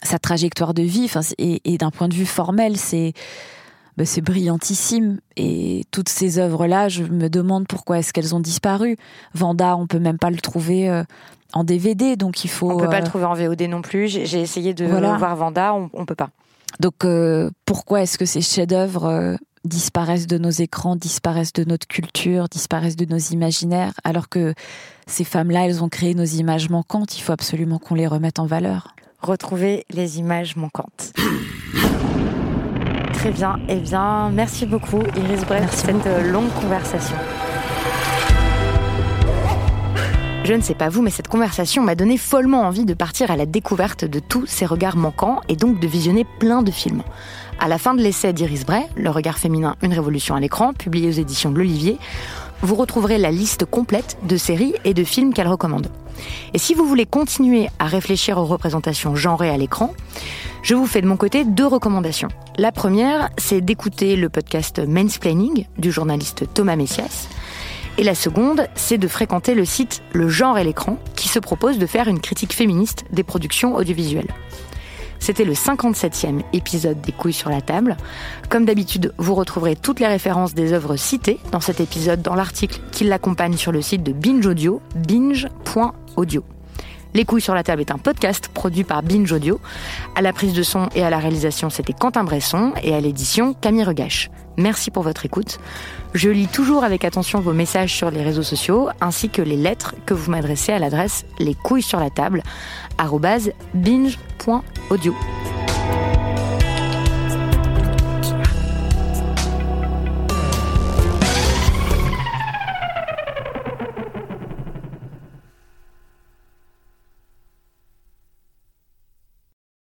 sa trajectoire de vie. et, d'un point de vue formel, c'est bah, c'est brillantissime. Et toutes ces œuvres-là, je me demande pourquoi est-ce qu'elles ont disparu. Vanda, on peut même pas le trouver euh, en DVD, donc il faut. On peut pas le euh, trouver en VOD non plus. J'ai essayé de voir Vanda, on, on peut pas. Donc pourquoi est-ce que ces chefs-d'œuvre disparaissent de nos écrans, disparaissent de notre culture, disparaissent de nos imaginaires, alors que ces femmes-là, elles ont créé nos images manquantes, il faut absolument qu'on les remette en valeur. Retrouver les images manquantes. Très bien, eh bien, merci beaucoup Iris Brett pour cette euh, longue conversation. Je ne sais pas vous, mais cette conversation m'a donné follement envie de partir à la découverte de tous ces regards manquants et donc de visionner plein de films. À la fin de l'essai d'Iris Bray, Le regard féminin, une révolution à l'écran, publié aux éditions de l'Olivier, vous retrouverez la liste complète de séries et de films qu'elle recommande. Et si vous voulez continuer à réfléchir aux représentations genrées à l'écran, je vous fais de mon côté deux recommandations. La première, c'est d'écouter le podcast Mansplaining du journaliste Thomas Messias. Et la seconde, c'est de fréquenter le site Le genre et l'écran, qui se propose de faire une critique féministe des productions audiovisuelles. C'était le 57e épisode des couilles sur la table. Comme d'habitude, vous retrouverez toutes les références des œuvres citées dans cet épisode dans l'article qui l'accompagne sur le site de Binge Audio, binge.audio. Les couilles sur la table est un podcast produit par Binge Audio. À la prise de son et à la réalisation, c'était Quentin Bresson et à l'édition Camille Regache. Merci pour votre écoute. Je lis toujours avec attention vos messages sur les réseaux sociaux ainsi que les lettres que vous m'adressez à l'adresse les couilles sur la table binge.audio.